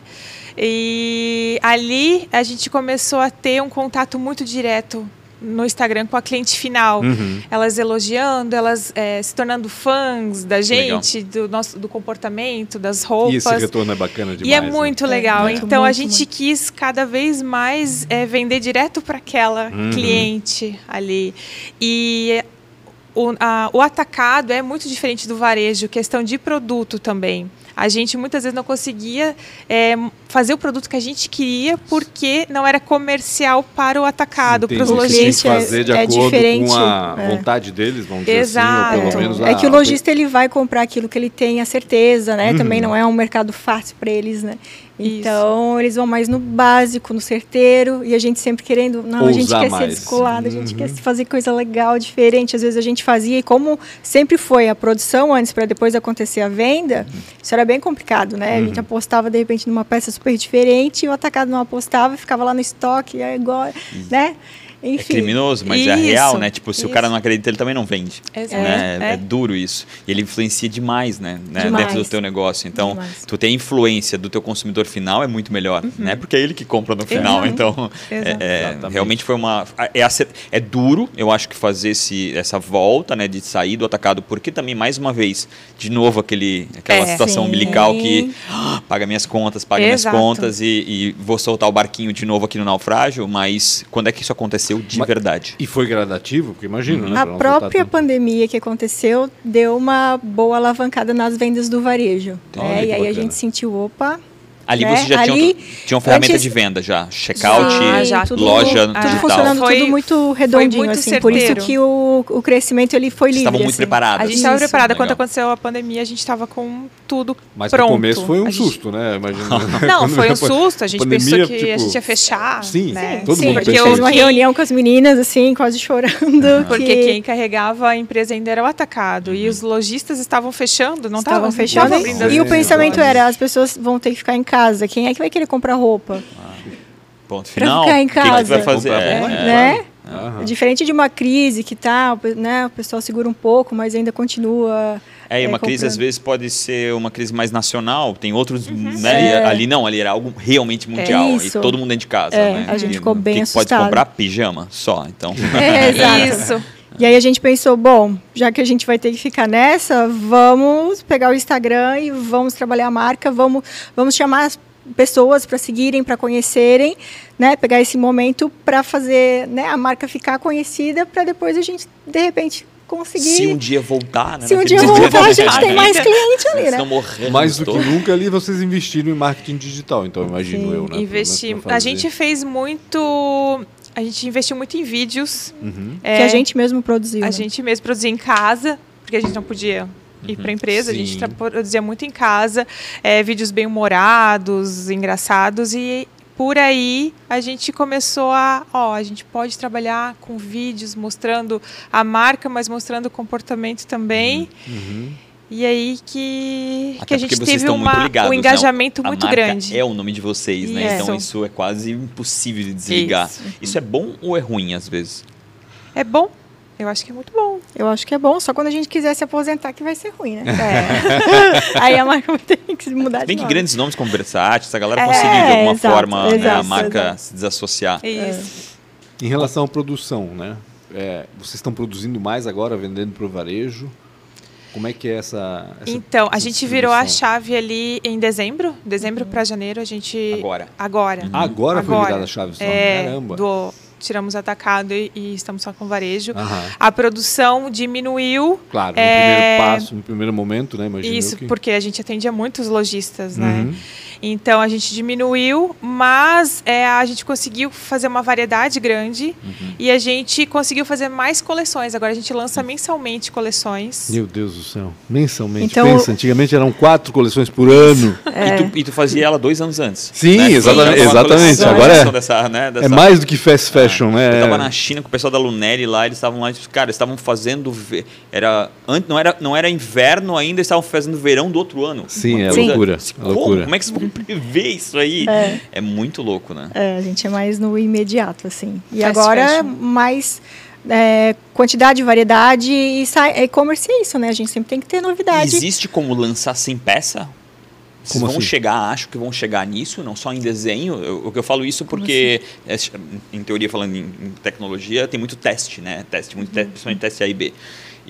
E ali a gente começou a ter um contato muito direto no Instagram com a cliente final. Uhum. Elas elogiando, elas eh, se tornando fãs da legal. gente, do nosso do comportamento, das E roupas. esse retorno é bacana demais. E é né? muito É, legal. muito, então a muito, gente muito. quis cada vez mais é, vender direto para aquela Uhum. cliente ali. E o, a- o atacado é muito diferente do varejo, questão de produto também. A gente muitas vezes não conseguia é, fazer o produto que a gente queria porque não era comercial para o atacado, Entendi. para os lojistas. têm que lojistas. fazer de é acordo diferente, com a é. vontade deles, vamos dizer Exato. assim, ou pelo menos É a- que o lojista ele vai comprar aquilo que ele tem a certeza, né? Uhum. Também não é um mercado fácil para eles, né? Isso. Então eles vão mais no básico, no certeiro e a gente sempre querendo, não, a gente Ousar quer mais. ser descolado, a gente Uhum. quer fazer coisa legal, diferente. Às vezes a gente fazia e como sempre foi a produção antes para depois acontecer a venda, isso era bem complicado, né? A gente Uhum. apostava de repente numa peça super diferente e o atacado não apostava, ficava lá no estoque, é igual, né? Enfim. É criminoso, mas é Isso, real, né? Tipo, se o cara isso. não acredita, ele também não vende. Exato. Né? É. É. duro isso. E ele influencia demais, né? né? Demais. Dentro do teu negócio. Então, Demais. tu ter a influência do teu consumidor final é muito melhor, né? Porque é ele que compra no final. Exato. Então, é- é, Exatamente. realmente foi uma... É, é duro, eu acho que fazer esse, essa volta, né? De sair do atacado, porque também, mais uma vez, de novo, aquele, aquela É. situação Sim. umbilical que ah, paga minhas contas, paga minhas Exato. contas e, e vou soltar o barquinho de novo aqui no naufrágio, mas quando é que isso aconteceu de Mas- verdade? E foi gradativo, porque imagina, né? A própria pandemia que aconteceu deu uma boa alavancada nas vendas do varejo. Né? E aí a bacana. gente sentiu, opa, Ali né? vocês já Ali, tinham, tinham ferramenta antes- de venda já, checkout, Já, já. tudo, loja tudo digital. funcionando Foi- tudo muito redondinho, muito assim. Por isso que o, o crescimento ele foi Vocês livre. estavam muito assim. preparadas. A gente estava preparada. Quando Legal. aconteceu a pandemia, a gente estava com tudo Mas pronto. no começo foi um A gente- susto, né? Imagina. Não, Quando foi um susto. A gente pandemia, pensou que a tipo, gente ia fechar. Sim, né? todo Sim, mundo porque fez uma reunião com as meninas, assim, quase chorando. Porque que quem carregava a empresa ainda era o atacado. E os lojistas estavam fechando, não estavam fechando. E o Sim, pensamento era, as pessoas vão ter que ficar em casa. Quem é que vai querer comprar roupa? Ponto Pra final. ficar em O que que tu casa. vai fazer? É, é. né? Aham. Diferente de uma crise que tá, né, o pessoal segura um pouco, mas ainda continua. É, e é, uma crise às vezes pode ser uma crise mais nacional, tem outros, Uhum. né? É. Ali não, ali era algo realmente mundial. e Isso. todo mundo dentro de casa, É, né? a gente E ficou bem que que Pode assustado. comprar pijama só, então. É, exato. Isso. E aí a gente pensou, bom, já que a gente vai ter que ficar nessa, vamos pegar o Instagram e vamos trabalhar a marca, vamos, vamos chamar as pessoas para seguirem, para conhecerem, né, pegar esse momento para fazer, né, a marca ficar conhecida, para depois a gente de repente conseguir. Se um dia voltar, né? Se um dia voltar, a gente tem mais cliente ali, Vocês né? morrendo. Mais do que nunca ali vocês investiram em marketing digital, então imagino Sim, eu, né? Investimos. A gente fez muito. A gente investiu muito em vídeos. Uhum. Que É, a gente mesmo produziu. A né? gente mesmo produzia em casa, porque a gente não podia ir para a empresa, a gente Sim. produzia muito em casa, é, vídeos bem humorados, engraçados, e por aí a gente começou a, ó, a gente pode trabalhar com vídeos mostrando a marca, mas mostrando o comportamento também. Uhum. E aí que, Até que a porque gente vocês teve estão muito uma, ligados, um né? engajamento A muito marca grande. É o nome de vocês, né? Então Isso. é quase impossível de desligar. Isso. Isso é bom ou é ruim às vezes? É bom? Eu acho que é muito bom. Eu acho que é bom, só quando a gente quiser se aposentar que vai ser ruim, né? É. Aí a marca vai ter que mudar bem que nome. grandes nomes como Versace, essa galera É, conseguiu de alguma exato, forma né, a exato, marca exato. se desassociar. Isso. Em relação à produção, né? É, vocês estão produzindo mais agora, vendendo para o varejo? Como é que é essa. essa Então, a essa gente virou a chave ali em dezembro, dezembro para janeiro, a gente Agora. agora. Agora, foi virada a chave só. É, Caramba. do tiramos atacado e, e estamos só com varejo. Aham. A produção diminuiu. Claro, no É, primeiro passo, no primeiro momento, né? Imagino Isso, que... porque a gente atendia muitos lojistas, né? Então a gente diminuiu, mas é, a gente conseguiu fazer uma variedade grande Uhum. e a gente conseguiu fazer mais coleções. Agora a gente lança mensalmente coleções. Meu Deus do céu. Mensalmente. Então- Pensa, antigamente eram quatro coleções por ano. E, tu, e tu fazia ela dois anos antes. Sim, né? exatamente, exatamente. Agora é- dessa, né, É dessa- mais do que fast fashion, né? Eu tava na China com o pessoal da Lunelli lá, eles estavam lá, cara, eles estavam fazendo. Era, antes, não, era, não era inverno ainda, eles estavam fazendo verão do outro ano. Sim, Uma é loucura, Assim, é como? loucura. Como é que prever isso aí? É. É, muito louco, né? É, a gente é mais no imediato, assim. E Fast agora, fashion. mais é, quantidade, variedade e sai- e-commerce é isso, né? A gente sempre tem que ter novidade. Existe como lançar sem peça? Vocês Como vão assim? chegar, acho que vão chegar nisso, não só em desenho. Eu, o que eu falo isso porque, é, em teoria, falando em, em tecnologia, tem muito teste, né? Teste, muito teste, principalmente teste A e B.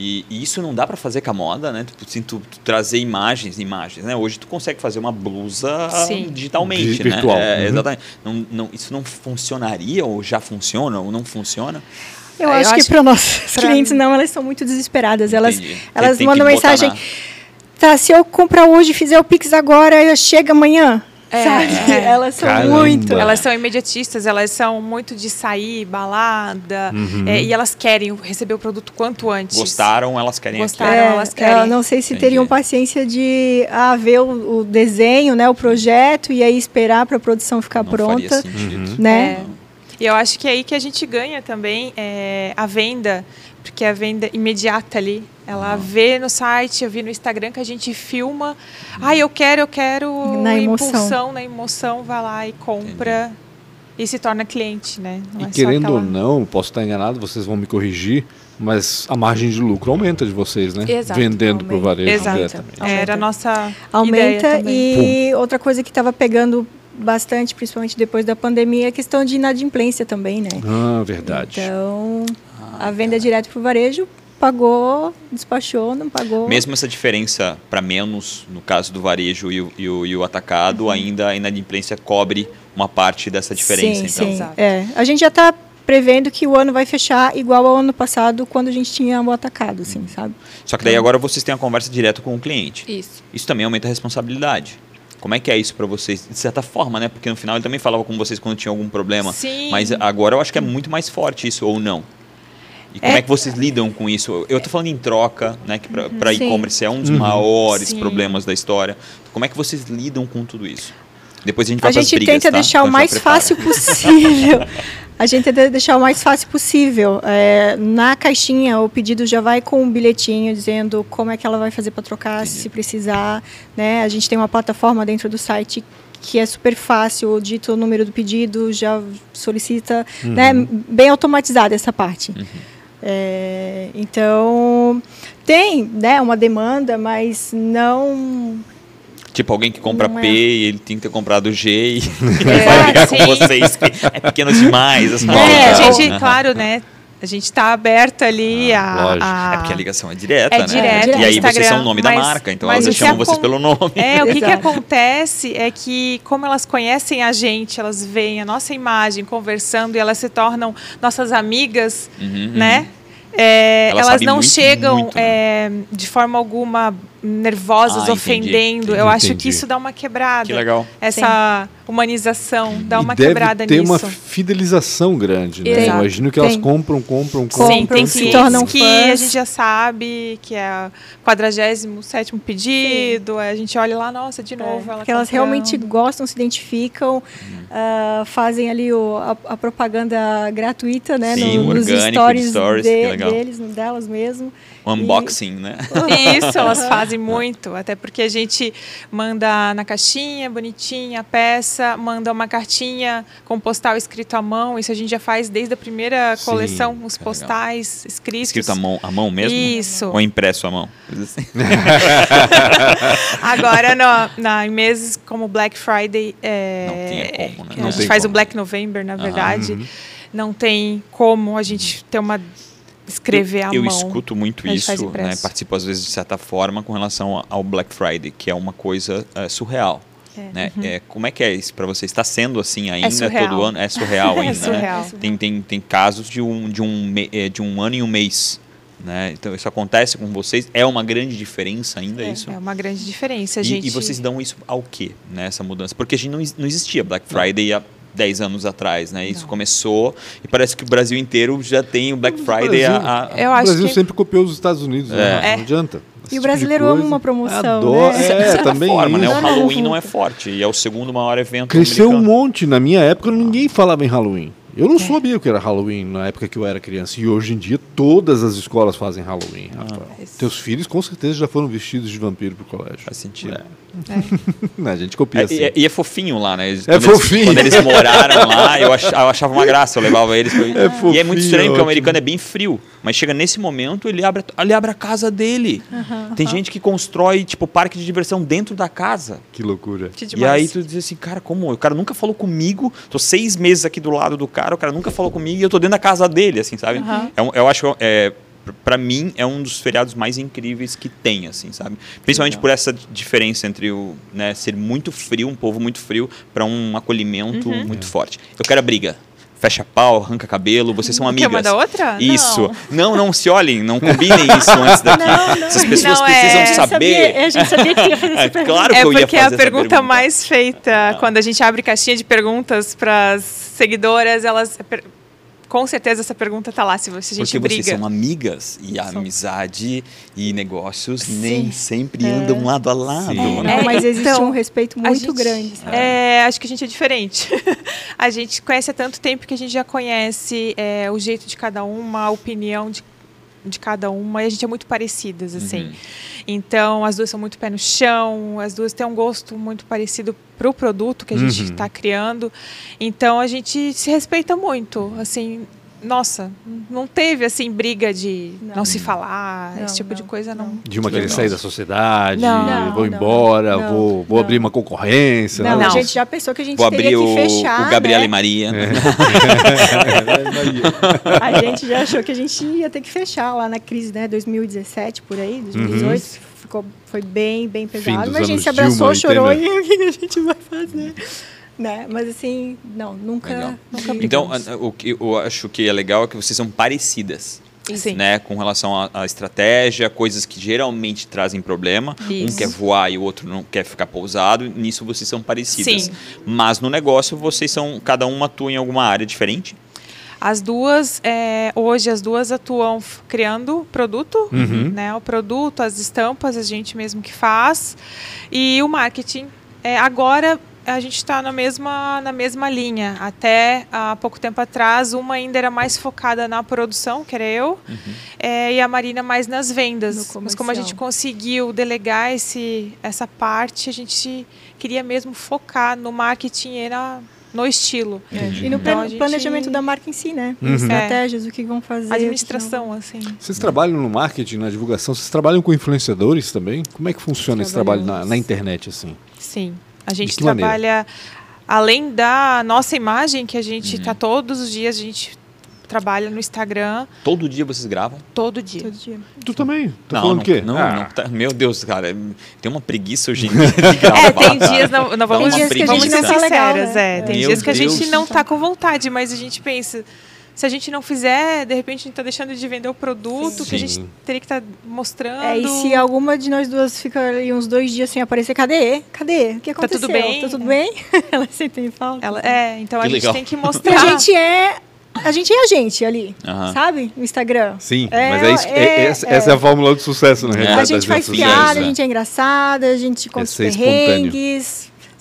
E, e isso não dá para fazer com a moda, né? Tipo, assim, tu, tu trazer imagens, imagens, né? Hoje tu consegue fazer uma blusa Sim. digitalmente, Di- né? virtual. É, Uhum. Exatamente. Não, não, isso não funcionaria ou já funciona ou não funciona? Eu, Eu acho que acho para nossos pra- clientes não, elas são muito desesperadas. Elas, Entendi. elas Tem que mandam mensagem. na- Tá, se eu comprar hoje e fizer o Pix agora, chega amanhã. É, sabe? é. Elas são Caramba. muito. Elas são imediatistas, elas são muito de sair, balada, Uhum. é, e elas querem receber o produto quanto antes. Gostaram, elas querem Gostaram. É, elas querem. eu não sei se Entendi. teriam paciência de ah, ver o, o desenho, né, o projeto e aí esperar para a produção ficar Não faria pronta, sentido. né? É. E eu acho que é aí que a gente ganha também é, a venda, porque a venda imediata ali, ela vê no site, eu vi no Instagram que a gente filma, ah, eu quero, eu quero Na emoção. impulsão, na emoção, vai lá e compra. e se torna cliente, né? E é querendo aquela- ou não, posso estar enganado, vocês vão me corrigir, mas a margem de lucro aumenta de vocês, né? Exato, Vendendo para o varejo Exato. diretamente. Era a nossa Aumenta e outra coisa que estava pegando bastante, principalmente depois da pandemia, é a questão de inadimplência também, né? Ah, verdade. Então, a venda direto para o varejo pagou, despachou, não pagou. Mesmo essa diferença para menos, no caso do varejo e o, e o, e o atacado, ainda a inadimplência cobre uma parte dessa diferença. sim, então. sim. Exato. É, a gente já está prevendo que o ano vai fechar igual ao ano passado, quando a gente tinha o atacado, assim, sabe? Só que daí agora vocês têm a conversa direto com o cliente. Isso. Isso também aumenta a responsabilidade. Como é que é isso para vocês? De certa forma, né? Porque no final ele também falava com vocês quando tinha algum problema. Sim. Mas agora eu acho que é muito mais forte isso, ou não? E como é, que vocês lidam com isso? Eu tô falando em troca, né? Que para Sim. e-commerce é um dos maiores Sim. problemas da história. Como é que vocês lidam com tudo isso? Depois a gente vai A gente brigas, tenta tá? deixar Então o mais fácil possível. A gente tenta deixar o mais fácil possível. É, na caixinha, o pedido já vai com um bilhetinho dizendo como é que ela vai fazer para trocar, se precisar. Né? A gente tem uma plataforma dentro do site que é super fácil, dito o número do pedido, já solicita, né? bem automatizada essa parte. É, então, tem né, uma demanda, mas não Tipo, alguém que compra é. P e ele tem que ter comprado G e É, vai brigar com sim. vocês. que É pequeno demais, as É, a gente, Aham. claro, né? A gente está aberto ali a, lógico. a- É porque a ligação é direta, É né? direta, E aí Instagram, vocês são o nome da mas- marca, então elas chamam vocês pelo nome. É, o que, que acontece é que, como elas conhecem a gente, elas veem a nossa imagem conversando e elas se tornam nossas amigas, Uhum, né? É, Elas elas não muito, chegam muito, né? é, de forma alguma nervosas, Ah, entendi, ofendendo. Eu entendi. acho que Entendi. isso dá uma quebrada. Que legal. Essa humanização dá e uma deve quebrada ter nisso. uma fidelização grande, né? Exato. Imagino que elas Tem. compram, compram, Com- compram. Sim, tem se clientes tornam que fãs. a gente já sabe que é o 47 pedido, aí a gente olha lá, nossa, de novo. ela Porque elas realmente gostam, se identificam, ah, fazem ali o- a, a propaganda gratuita, né? Sim, no- nos de stories, stories, de- que legal. deles, delas mesmo. Um unboxing, né? Isso, elas fazem muito, até porque a gente manda na caixinha, bonitinha, a peça, manda uma cartinha com postal escrito à mão, isso a gente já faz desde a primeira Sim, coleção, os é legal. postais escritos. Escrito à mão, à mão mesmo? Isso. Ou impresso à mão? Assim. Agora, no, na, em meses como Black Friday, é, Não tinha como, né? a gente tem faz como. o Black November, na verdade, não tem como a gente ter uma escrever à eu mão. escuto muito isso, né? Participo às vezes de certa forma com relação ao Black Friday, que é uma coisa eh, surreal. É. Né? É, como é que é isso para você? Está sendo assim ainda surreal. todo ano? É surreal É ainda, surreal. né? Tem, tem, tem casos de um, de, um, eh, de um ano e um mês. Né? Então isso acontece com vocês? É uma grande diferença ainda É, isso? é uma grande diferença, E, gente. e vocês dão isso ao quê, né, essa mudança? Porque a gente não, não existia Black Friday há 10 anos atrás, né? Isso Não. começou e parece que o Brasil inteiro já tem o Black O Friday Brasil- a, a- Eu o acho Brasil que- sempre copiou os Estados Unidos, né? É. Não adianta. Esse E tipo o de brasileiro ama coisa. uma promoção, Adora, né? É, também forma, né? O Halloween não. é forte e é o segundo maior evento Cresceu um americano. monte. Na minha época, ninguém falava em Halloween. Eu não sabia o que era Halloween na época que eu era criança. E hoje em dia, todas as escolas fazem Halloween. rapaz. Teus filhos, com certeza, já foram vestidos de vampiro pro colégio. Faz sentido. a gente copia É, assim. e, é- e é fofinho lá, né? Eles- É quando eles- fofinho. quando eles moraram lá, eu, ach- eu achava uma graça, eu levava eles. pra- e é fofinho, muito estranho, porque ótimo. o americano é bem frio. Mas chega nesse momento, ele abre, ele abre a casa dele. Tem gente que constrói, tipo, parque de diversão dentro da casa. Que loucura. Que E aí tu diz assim, cara, como? O cara nunca falou comigo, tô seis meses aqui do lado do cara, o cara nunca falou comigo e eu tô dentro da casa dele, assim, sabe? Aham. É um- eu acho que é, pra mim é um dos feriados mais incríveis que tem, assim, sabe? Principalmente por essa diferença entre o, né, ser muito frio, um povo muito frio, pra um acolhimento Uhum. muito forte. Eu quero a briga. Fecha pau, arranca cabelo, vocês são amigas. uma da outra? Isso. Não, não, se olhem, não combinem isso antes daqui. Essas pessoas Não, precisam é- saber. sabia- a gente sabia que ia fazer essa É pergunta. claro É que eu ia porque fazer a essa pergunta, mais feita, quando a gente abre caixinha de perguntas para as seguidoras, elas. Com certeza essa pergunta tá lá, se você- se a gente Porque briga. vocês são amigas e a Somos. amizade e negócios nem Sim. sempre É. andam lado a lado. Sim. né? Não, mas existe então, um respeito muito gente- grande. sabe? É, acho que a gente é diferente. a gente conhece há tanto tempo que a gente já conhece é, o jeito de cada uma, a opinião de de cada uma e a gente é muito parecidas, assim. Uhum. Então, as duas são muito pé no chão, as duas têm um gosto muito parecido pro produto que a gente Uhum. está criando. Então, a gente se respeita muito, assim... Nossa, não teve assim briga de não, Não. se falar, Não, esse tipo de não, coisa não. De uma querer sair da sociedade, Não. Não, vou não, embora, não, vou, vou não. abrir uma concorrência. Não, nada a gente já pensou que a gente Vou teria abrir o, que fechar, o Gabriela né? e Maria. A gente já achou que a gente ia ter que fechar lá na crise, né? 2017, por aí, 2018. Ficou, foi bem, bem pesado. Mas a gente se abraçou, Dilma, chorou e o que a gente vai fazer? Né? Mas assim, não, nunca, Legal. nunca Então, brigamos. o que eu acho que é legal é que vocês são parecidas. Sim. Né, com relação à, estratégia, coisas que geralmente trazem problema. Um Isso. quer voar e o outro não quer ficar pousado. Nisso vocês são parecidas. Sim. Mas no negócio vocês são, cada uma atua em alguma área diferente. As duas, é, hoje as duas atuam criando produto, Uhum. né? O produto, as estampas, a gente mesmo que faz. E o marketing. É, agora a gente está na mesma, na mesma linha. Até há pouco tempo atrás, uma ainda era mais focada na produção, que era eu, é, e a Marina mais nas vendas. Mas como a gente conseguiu delegar esse, essa parte, a gente queria mesmo focar no marketing e na, no estilo. É, Entendi. E no Então, gente- planejamento da marca em si, né? Uhum. Estratégias, o que vão fazer. Administração, assim. Vocês trabalham no marketing, na divulgação, vocês trabalham com influenciadores também? Como é que funciona esse trabalho na, na internet, assim? Sim. A gente que maneira? trabalha, além da nossa imagem, que a gente Uhum. está todos os dias, a gente trabalha no Instagram Todo dia vocês gravam? todo dia. Todo dia. Tu também? Tá não, falando não, o quê? Não, Ah, não tá- meu Deus, cara. Tem uma preguiça hoje em dia de gravar. É, tem dias, não, não vamos, dias que a gente ser não tá legal, né? é. Tem Meu dias que a gente Deus. não tá com vontade, mas a gente pensa, se a gente não fizer, de repente a gente tá deixando de vender o produto que a gente Sim. teria que estar mostrando. É, e se alguma de nós duas fica ali uns dois dias sem aparecer, cadê? Cadê? O que Tá tudo aconteceu? bem? Tá tudo bem? Ela sentem falta. Ela, é, então a Que gente legal. tem que E mostrar. a gente é. A gente é a gente ali, Aham. sabe? No Instagram. Sim, É, mas é isso, é- é- essa, essa é a fórmula do sucesso, na É. realidade. A gente faz piada, a né? gente é engraçada, a gente conta os ser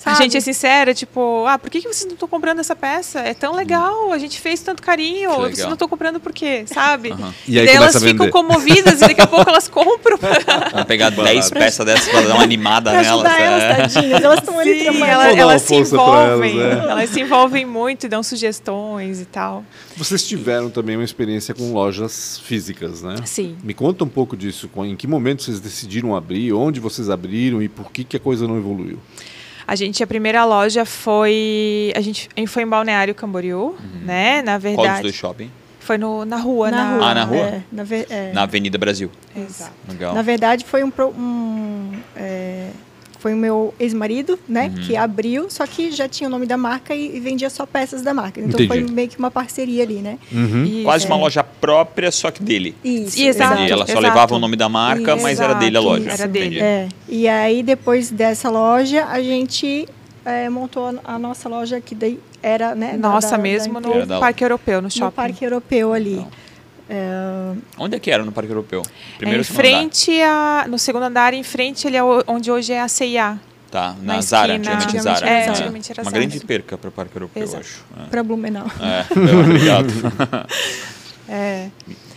perrengues. A sabe? gente é sincera, tipo, ah, por que, que vocês não estão comprando essa peça? É tão legal, a gente fez tanto carinho, vocês não estão comprando por quê, sabe? Aham. E Daí começa elas a ficam comovidas e daqui a pouco elas compram. Vamos pegar Barato. 10 peças dessas pra dar uma animada Pra nelas. elas, é. tadinhas. Elas estão ali trabalhando. ela- elas se envolvem, elas, é. elas se envolvem muito e dão sugestões e tal. Vocês tiveram também uma experiência com lojas físicas, né? Sim. Me conta um pouco disso. com- Em que momento vocês decidiram abrir? Onde vocês abriram? E por que, que a coisa não evoluiu? A gente, a primeira loja foi. A gente foi em Balneário Camboriú, né? Na Qual dos verdade. dois shopping? Foi no, na rua, Na rua. Ah, na rua? É, na, ve- é. Na Avenida Brasil. Exato. Legal. Na verdade, foi um. um, é, foi o meu ex-marido, né, Uhum. que abriu, só que já tinha o nome da marca e, e vendia só peças da marca. Então Entendi. foi meio que uma parceria ali, né? Uhum. Isso. Quase uma loja própria, só que dele. Isso. Exato. Entendi. Ela só exato. levava o nome da marca, Isso. mas era dele a loja. Era dele. É. E aí, depois dessa loja, a gente é, montou a, a nossa loja que daí era, né? da- Nossa, da- da mesmo no da- Parque Europeu, no shopping. no Parque Europeu ali. Legal. É, Onde é que era no Parque Europeu? É Primeiro em ou segundo andar? frente a, no segundo andar, em frente ele é onde hoje é a CIA. Tá, na, na Zara, esquina. antigamente Zara. era É, Zara. antigamente era Uma Zara. grande perca para o Parque Europeu, Exato. acho. Para Blumenau. É, é, obrigado. É.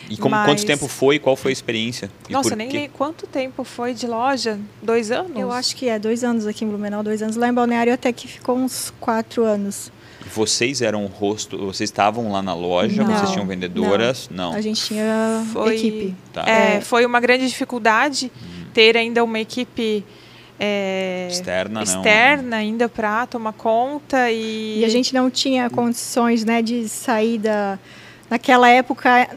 E como, Mas- quanto tempo foi? Qual foi a experiência? E Nossa, por nem, quê? nem quanto tempo foi de loja? Dois anos? Eu acho que é dois anos aqui em Blumenau, dois anos. Lá em Balneário até que ficou uns quatro anos. Vocês eram o rosto, vocês estavam lá na loja, Não, vocês tinham vendedoras? Não. A gente tinha Foi- equipe. Tá. É, É. foi uma grande dificuldade ter ainda uma equipe é, Externa, não. externa ainda para tomar conta e, E a gente não tinha condições né, de sair da. Naquela época,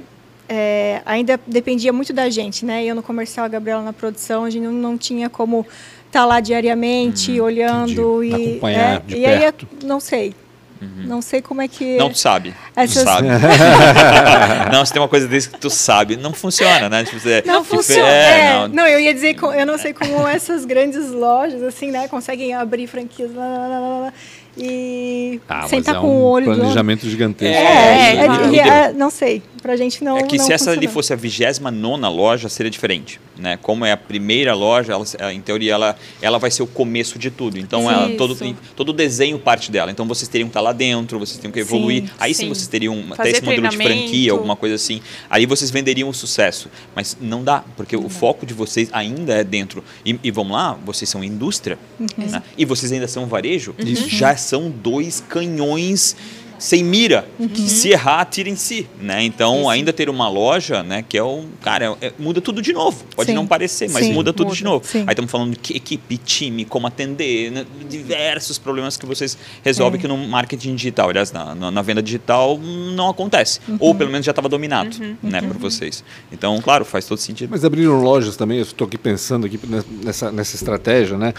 é, ainda dependia muito da gente, né? Eu no comercial, a Gabriela na produção, a gente não, não tinha como estar lá diariamente, olhando entendi. e. Acompanhar é, de e aí, perto. eu não sei. Não sei como é que. Não, tu sabe. Essas- Tu sabe. não, se tem uma coisa desse que tu sabe, não funciona, né? Tipo, você- Não tipo, funciona. é, É, não. não. eu ia dizer, eu não sei como essas grandes lojas, assim, né, conseguem abrir franquias lá, lá, lá, lá, lá, e Ah, sentar é com um o olho. do- planejamento gigantesco. É, É, é, é, não sei. Pra gente não. É que não se essa ali fosse a 29 loja, seria diferente. Né? Como é a primeira loja, ela, em teoria, ela, ela vai ser o começo de tudo. Então, ela, todo, todo o desenho parte dela. Então, vocês teriam que estar lá dentro, vocês teriam que evoluir. Sim, Aí sim, sim. vocês teriam até Fazer esse modelo de franquia, alguma coisa assim. Aí vocês venderiam o sucesso. Mas não dá, porque o foco de vocês ainda é dentro. E, e vamos lá, vocês são indústria, né? e vocês ainda são varejo. Isso já são dois canhões sem mira, que se errar, atira em si, né? Então, ainda ter uma loja, né, que é um, cara, é- muda tudo de novo. Pode Sim. não parecer, mas Sim, muda tudo muda. de novo. Sim. Aí estamos falando de que- equipe, time, como atender, né, diversos problemas que vocês resolvem É. que no marketing digital, aliás, na, na- na venda digital não acontece. Ou pelo menos já estava dominado, né, por vocês. Então, claro, faz todo sentido. Mas abriram lojas também, eu estou aqui pensando aqui nessa, nessa estratégia, né?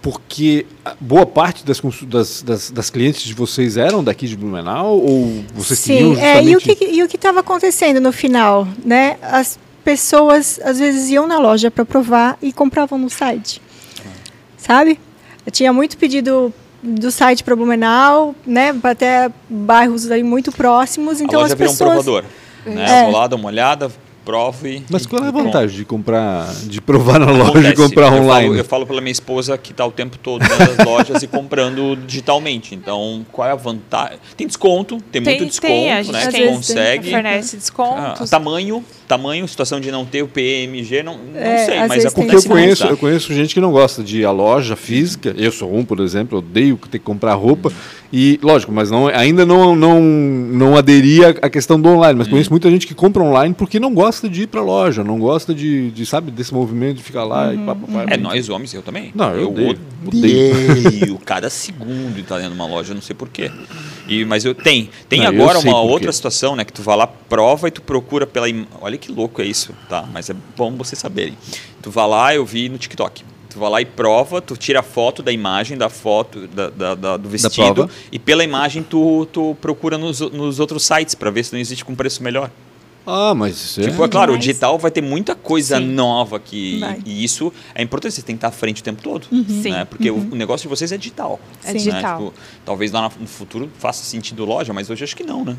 Porque a boa parte das, das, das, das clientes de vocês eram daqui de Blumenau ou vocês Sim, é, e o justamente... que e o que estava acontecendo no final, né? As pessoas às vezes iam na loja para provar e compravam no site, sabe? Eu tinha muito pedido do site para Blumenau, né? Até bairros aí muito próximos, então a loja as virou um pessoas provador. Né? É. Lá, dá uma olhada, provo e... Mas qual é a pronto. vantagem de comprar, de provar na loja e Acontece. comprar eu online? Falo, eu falo pela minha esposa que está o tempo todo nas lojas e comprando digitalmente. Então, qual é a vantagem? Tem desconto, tem, Tem- muito desconto, tem, a gente né? tem. Que Às vezes consegue. Oferece Ah, tamanho, tamanho, situação de não ter o PMG, não, não É, sei, mas Porque eu acontece muito, conheço, tá? eu conheço gente que não gosta de ir à loja física. Eu sou um, por exemplo, eu odeio ter que comprar roupa. E, lógico, mas não, ainda não, não, não aderia à questão do online. Mas Hum. conheço muita gente que compra online porque não gosta de ir para loja, não gosta de, de, sabe, desse movimento de ficar lá e pá, pá, pá. É, nós homens, eu também. Não, eu odeio. odeio cada segundo de estar dentro de uma loja, eu não sei porquê. E, mas eu tem, tem agora uma outra situação, né? Que tu vai lá, prova e tu procura pela. im- Olha que louco é isso, tá? Mas é bom vocês saberem. Tu vai lá, eu vi no TikTok. Tu vai lá e prova, tu tira a foto da imagem, da foto da, da- da- do vestido, prova. e pela imagem tu, tu procura nos, nos outros sites para ver se não existe com preço melhor. Ah, mas isso é... Tipo, é claro, o demais. digital vai ter muita coisa Sim. nova que. Vai. E isso é importante, vocês têm que estar à frente o tempo todo. Sim. Né? Porque o, o negócio de vocês é digital. É Sim. né? digital. Tipo, talvez lá no futuro faça sentido loja, mas hoje acho que não, né?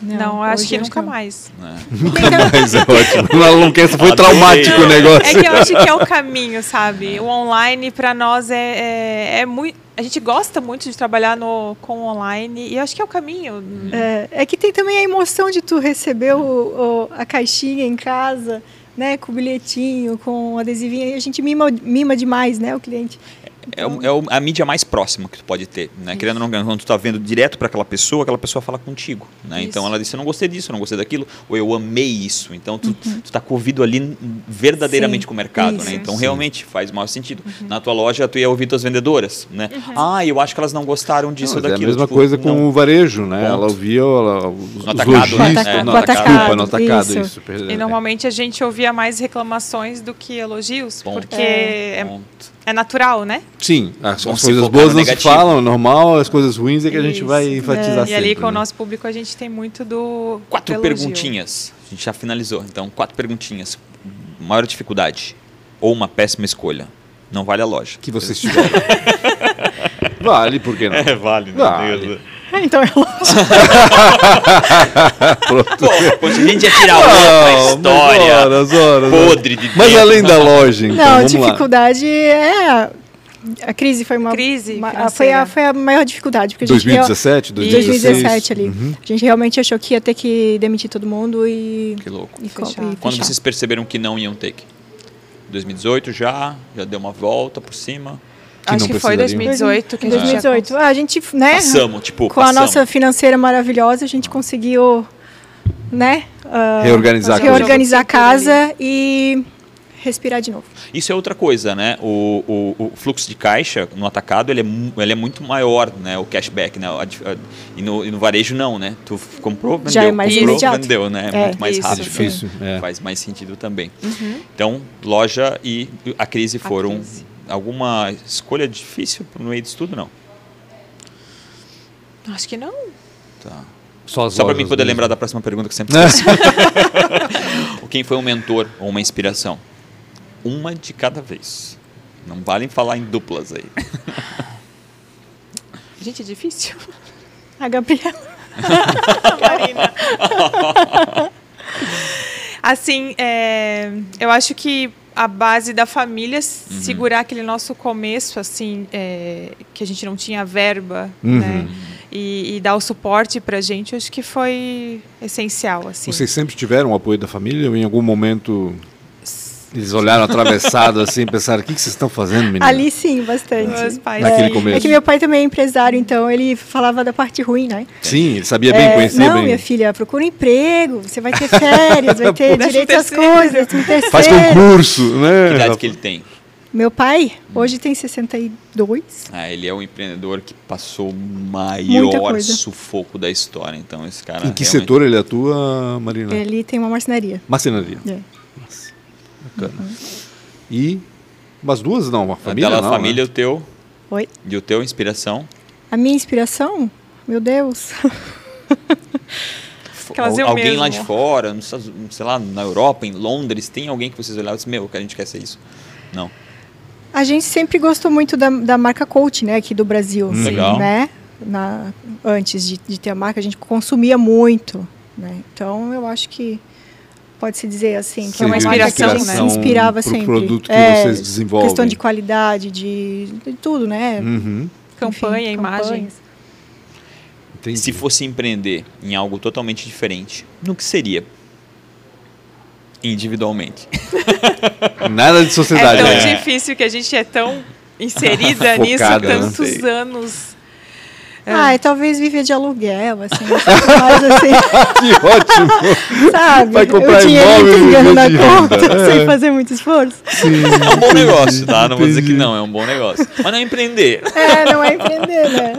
Não, eu acho que nunca não. mais. Né? Mas é ótimo. Não, não quer, foi Adorei. traumático o negócio. É que eu acho que é o caminho, sabe? O online para nós é, é, é muito. A gente gosta muito de trabalhar no, com online e acho que é o caminho. É, é que tem também a emoção de tu receber o, o- a caixinha em casa, né, com o bilhetinho, com o adesivinho, a gente mima, mima demais, né, o cliente. É, o- é o- a mídia mais próxima que tu pode ter, né? Querendo ou não, quando tu tá vendo direto para aquela pessoa, aquela pessoa fala contigo, né? Isso. Então ela disse, eu não gostei disso, eu não gostei daquilo, ou eu amei isso. Então tu, tu tá com o ouvido ali verdadeiramente Sim, com o mercado, isso. né? Então Sim. realmente faz maior sentido. Na tua loja tu ia ouvir tuas vendedoras, né? Ah, eu acho que elas não gostaram disso Não, ou daquilo. É a mesma Tipo, coisa com não. o varejo, né? Ponto. Ela ouvia ela, os, No os atacado, né? lojistas, É, no atacado, atacado, desculpa, no atacado, isso. isso. E normalmente a gente ouvia mais reclamações do que elogios, Ponto. porque é, Ponto. é natural, né? Sim, as, as coisas boas não se falam, é normal, as coisas ruins é que a gente Isso. vai enfatizar É. e ali sempre, com o né? nosso público a gente tem muito do Quatro elogio. perguntinhas. A gente já finalizou. Então, quatro perguntinhas. Maior dificuldade ou uma péssima escolha. Não vale a loja. Que vocês tiveram. vale, por que não? É, vale. né? Vale. Então é lógico. Pô, poxa, a gente ia tirar outra Não, história horas, horas, podre de Mas dentro. além da loja, então, Não, a vamos lá. dificuldade é a, crise foi uma Crise uma- foi a foi a maior dificuldade porque a gente 2017, real- 2016. 2017 ali. Uhum. A gente realmente achou que ia ter que demitir todo mundo e Que louco. e, Fechar. e Quando fechar. vocês perceberam que não iam ter? 2018 já? Já deu uma volta por cima? Que Acho não que foi precisariam. 2018 que a gente 2018. Ah, a gente, né? Passamos, tipo, com a passamos. nossa financeira maravilhosa, a gente conseguiu, né? ah, Reorganizar a reorganizar a casa e respirar de novo. Isso é outra coisa, né? O, o, o fluxo de caixa no atacado ele é, ele é muito maior, né? O cashback, né? A a- e, no, e no varejo não, né? Tu comprou, vendeu, Já é mais comprou, imediato. vendeu, né? É É, muito mais isso. Rápido. difícil. É. Faz mais sentido também. Então, loja e a crise A foram crise. Alguma escolha difícil no meio disso tudo, não? Acho que não. Tá. Só Só para mim poder mesmo. lembrar da próxima pergunta que sempre faço. Quem foi um mentor ou uma inspiração? Uma de cada vez. Não valem falar em duplas aí. Gente, é difícil. A Gabriela. Marina. assim, é, eu acho que a base da família Uhum. segurar aquele nosso começo, assim, é, que a gente não tinha verba, Uhum. né? e, e dar o suporte para gente, acho que foi essencial. Assim. Vocês sempre tiveram o apoio da família ou em algum momento eles olharam atravessado assim pensaram, o que, que vocês estão fazendo, menina? Ali sim, bastante. Meus pais. Naquele É, começo. é que meu pai também é empresário, então ele falava da parte ruim, né? Sim, ele sabia bem, É, conhecia não, bem. minha filha, procura um emprego, você vai ter férias, vai ter direito às coisas, terceiro. Faz concurso, né? Que idade que ele tem? Meu pai, hoje tem 62. Ah, ele é o empreendedor que passou o maior sufoco da história. Então, esse cara. Em que realmente- setor ele atua, Marina? Ele tem uma marcenaria. Marcenaria. É. Bacana. E umas duas não, uma A família dela, não, a família, né? o teu. Oi? E o teu, inspiração? A minha inspiração, meu Deus. Alguém lá mesmo. de fora, Estados- sei lá, na Europa, em Londres, tem alguém que vocês olhavam e disseram, meu, que a gente quer ser isso? Não. A gente sempre gostou muito da, da marca Coach, né, aqui do Brasil. Hum. Legal. Né? Na, antes de, de ter a marca, a gente consumia muito. Né? Então, eu acho que pode-se dizer assim, que é uma inspiração, que a gente né? se inspirava pro sempre. produto que É, vocês desenvolvem. Questão de qualidade, de, de tudo, né? Uhum, Campanha, Enfim, campanhas. entendi. Se fosse empreender em algo totalmente diferente, no que seria? Individualmente. Nada de É sociedade. tão né? difícil que a gente é tão inserida nisso há Focada, né? tantos anos. É. Ah, e talvez viver de aluguel, assim, mais assim, Que ótimo. sabe? Vai comprar o dinheiro imóvel e entregando viver na conta. É. sem fazer muito esforço. É um bom negócio, tá? Não vou dizer que não, é um bom negócio. Mas não é empreender. É, não é empreender, né?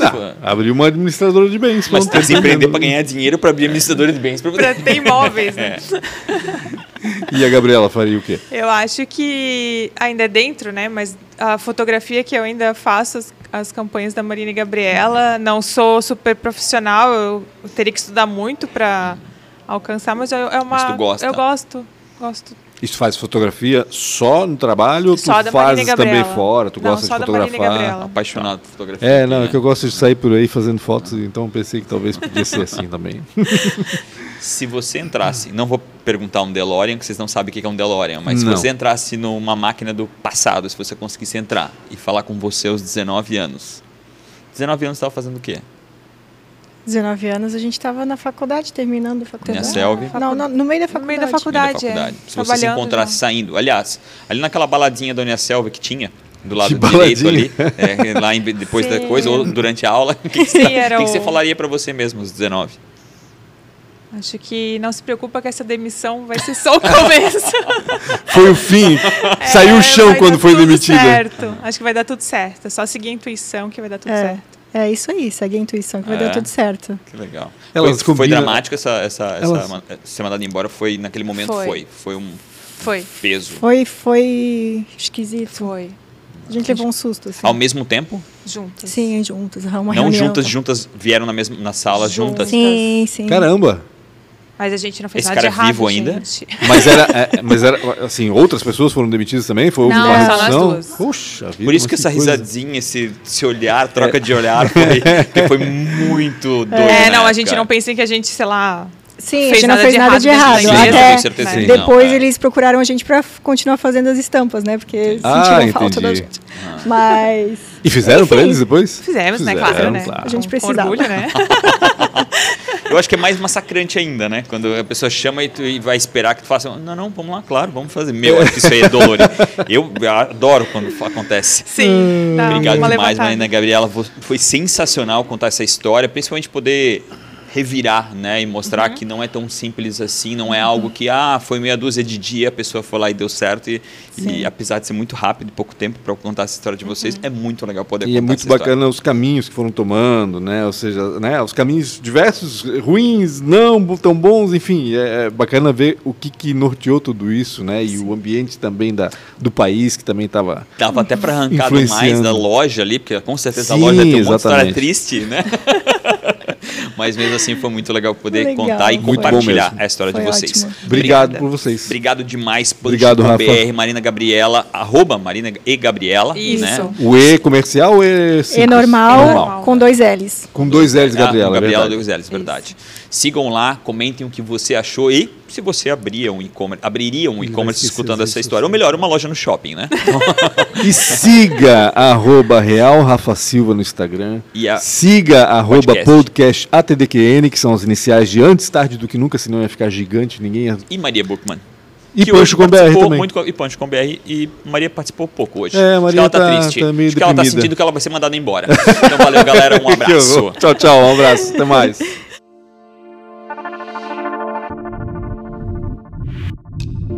Ah, abrir uma administradora de bens. Mas tem que empreender para ganhar dinheiro para abrir administradora de bens para ter imóveis, né? E a Gabriela faria o quê? Eu acho que ainda é dentro, né? Mas a fotografia que eu ainda faço, as, as campanhas da Marina e Gabriela, não sou super profissional, eu, teria que estudar muito para alcançar, mas eu, é uma. Mas tu gosta? Eu gosto, gosto. Isso faz fotografia só no trabalho ou tu fazes e também fora? Tu Não, gosta só de e fotografar? Apaixonado por fotografia. É, não, é que eu gosto de sair por aí fazendo fotos, então pensei que talvez podia ser assim também. Se você entrasse, não vou perguntar um DeLorean, que vocês não sabem o que é um DeLorean, mas Não. se você entrasse numa máquina do passado, se você conseguisse entrar e falar com você aos 19 anos. 19 anos você estava fazendo o quê? 19 anos a gente estava na faculdade, terminando a faculdade. Na Selvi? Não, não, no meio da No faculdade. meio da No meio faculdade, da faculdade. é. Se você se encontrasse já. saindo. Aliás, ali naquela baladinha da Unicelv que tinha, do lado Que direito baladinha? ali, é, lá em- depois da Sim. coisa, ou durante a aula, o que, que, você, era o que que você falaria para você mesmo aos 19? Acho que não se preocupa que essa demissão vai ser só o começo. Foi o fim. Saiu É, o chão vai quando dar foi tudo demitida. Certo. Acho que vai dar tudo certo. É só seguir a intuição que vai dar tudo É, certo. é isso aí, segue a intuição que vai É. dar tudo certo. Que legal. Elas foi, foi dramático essa, essa, essa Elas- ma- ser mandada embora? Foi, naquele momento Foi. foi. Foi um Foi. peso. Foi, foi esquisito. Foi. A gente levou um susto, assim. Ao mesmo tempo? Juntas. Sim, juntas. Uma não reunião. juntas, juntas, vieram na mesma na sala juntas. Juntas. Sim, sim. Caramba. Mas a gente não fez Esse nada cara de é errado, vivo ainda? gente. Mas era, é, mas era, assim, outras pessoas foram demitidas também? Foi Não, uma só nós redução? duas. Poxa vida. Por isso que essa coisa. risadinha, esse, esse olhar, troca de olhar, foi, que foi muito doido. É, né, não, a gente não pensa que a gente, sei lá. Sim, a fez gente não nada fez de nada de errado errado. dentro da Até certeza que não, depois é. eles procuraram a gente para continuar fazendo as estampas, né? Porque Ah, sentiram falta da entendi. gente. Mas E fizeram pra Enfim. eles depois? Fizemos, né? Fizeram, Claro, né? claro. A gente Com precisava. Orgulho, né? Eu acho que é mais massacrante ainda, né? Quando a pessoa chama e, tu, e vai esperar que tu faça. Não, não, vamos lá, claro, vamos fazer. Meu, acho que isso aí é dolorido. Eu adoro quando acontece. Sim. Dá Obrigado demais. Marina Gabriela. Foi sensacional contar essa história, principalmente poder revirar, né, e mostrar Uhum. que não é tão simples assim, não é algo que ah, foi meia dúzia de dia, a pessoa foi lá e deu certo e, e apesar de ser muito rápido, e pouco tempo para contar essa história de vocês, é muito legal poder E contar é muito história. bacana os caminhos que foram tomando, né? Ou seja, né? os caminhos diversos, ruins, não tão bons, enfim, é é bacana ver o que, que norteou tudo isso, né? E o ambiente também da, do país que também estava. Dava até para arrancar mais da loja ali, porque com certeza Sim, a loja tem uma história triste, né? Mas mesmo assim foi muito legal poder Legal. contar e Muito compartilhar a história Foi de vocês. ótimo. Obrigado Obrigada. por vocês. Obrigado demais, Obrigado, Rafa. Marina Gabriela, arroba Marina e Gabriela. Isso. Né? O E comercial ou E simples? E normal, normal. com dois L's. Com dois L's, Ah, Gabriela. Gabriela verdade. Dois L's, verdade. Sigam lá, comentem o que você achou e se você abria um e-commerce, abriria um e-commerce escutando essa história. Ou melhor, uma loja no shopping, né? E siga arroba Real Rafa Silva no Instagram. E a- Siga arroba Podcast. podcast ATDQN, que são as iniciais de antes tarde do que nunca, senão ia ficar gigante, ninguém ia... E Maria Bookman. E Pancho com BR participou também. Muito, com- e Pancho com BR e Maria participou pouco hoje. É, Acho Maria que ela tá, tá- triste. tá meio Acho que ela tá deprimida. sentindo que ela vai ser mandada embora. Então valeu, galera. Um abraço. Tchau, tchau, um abraço, até mais.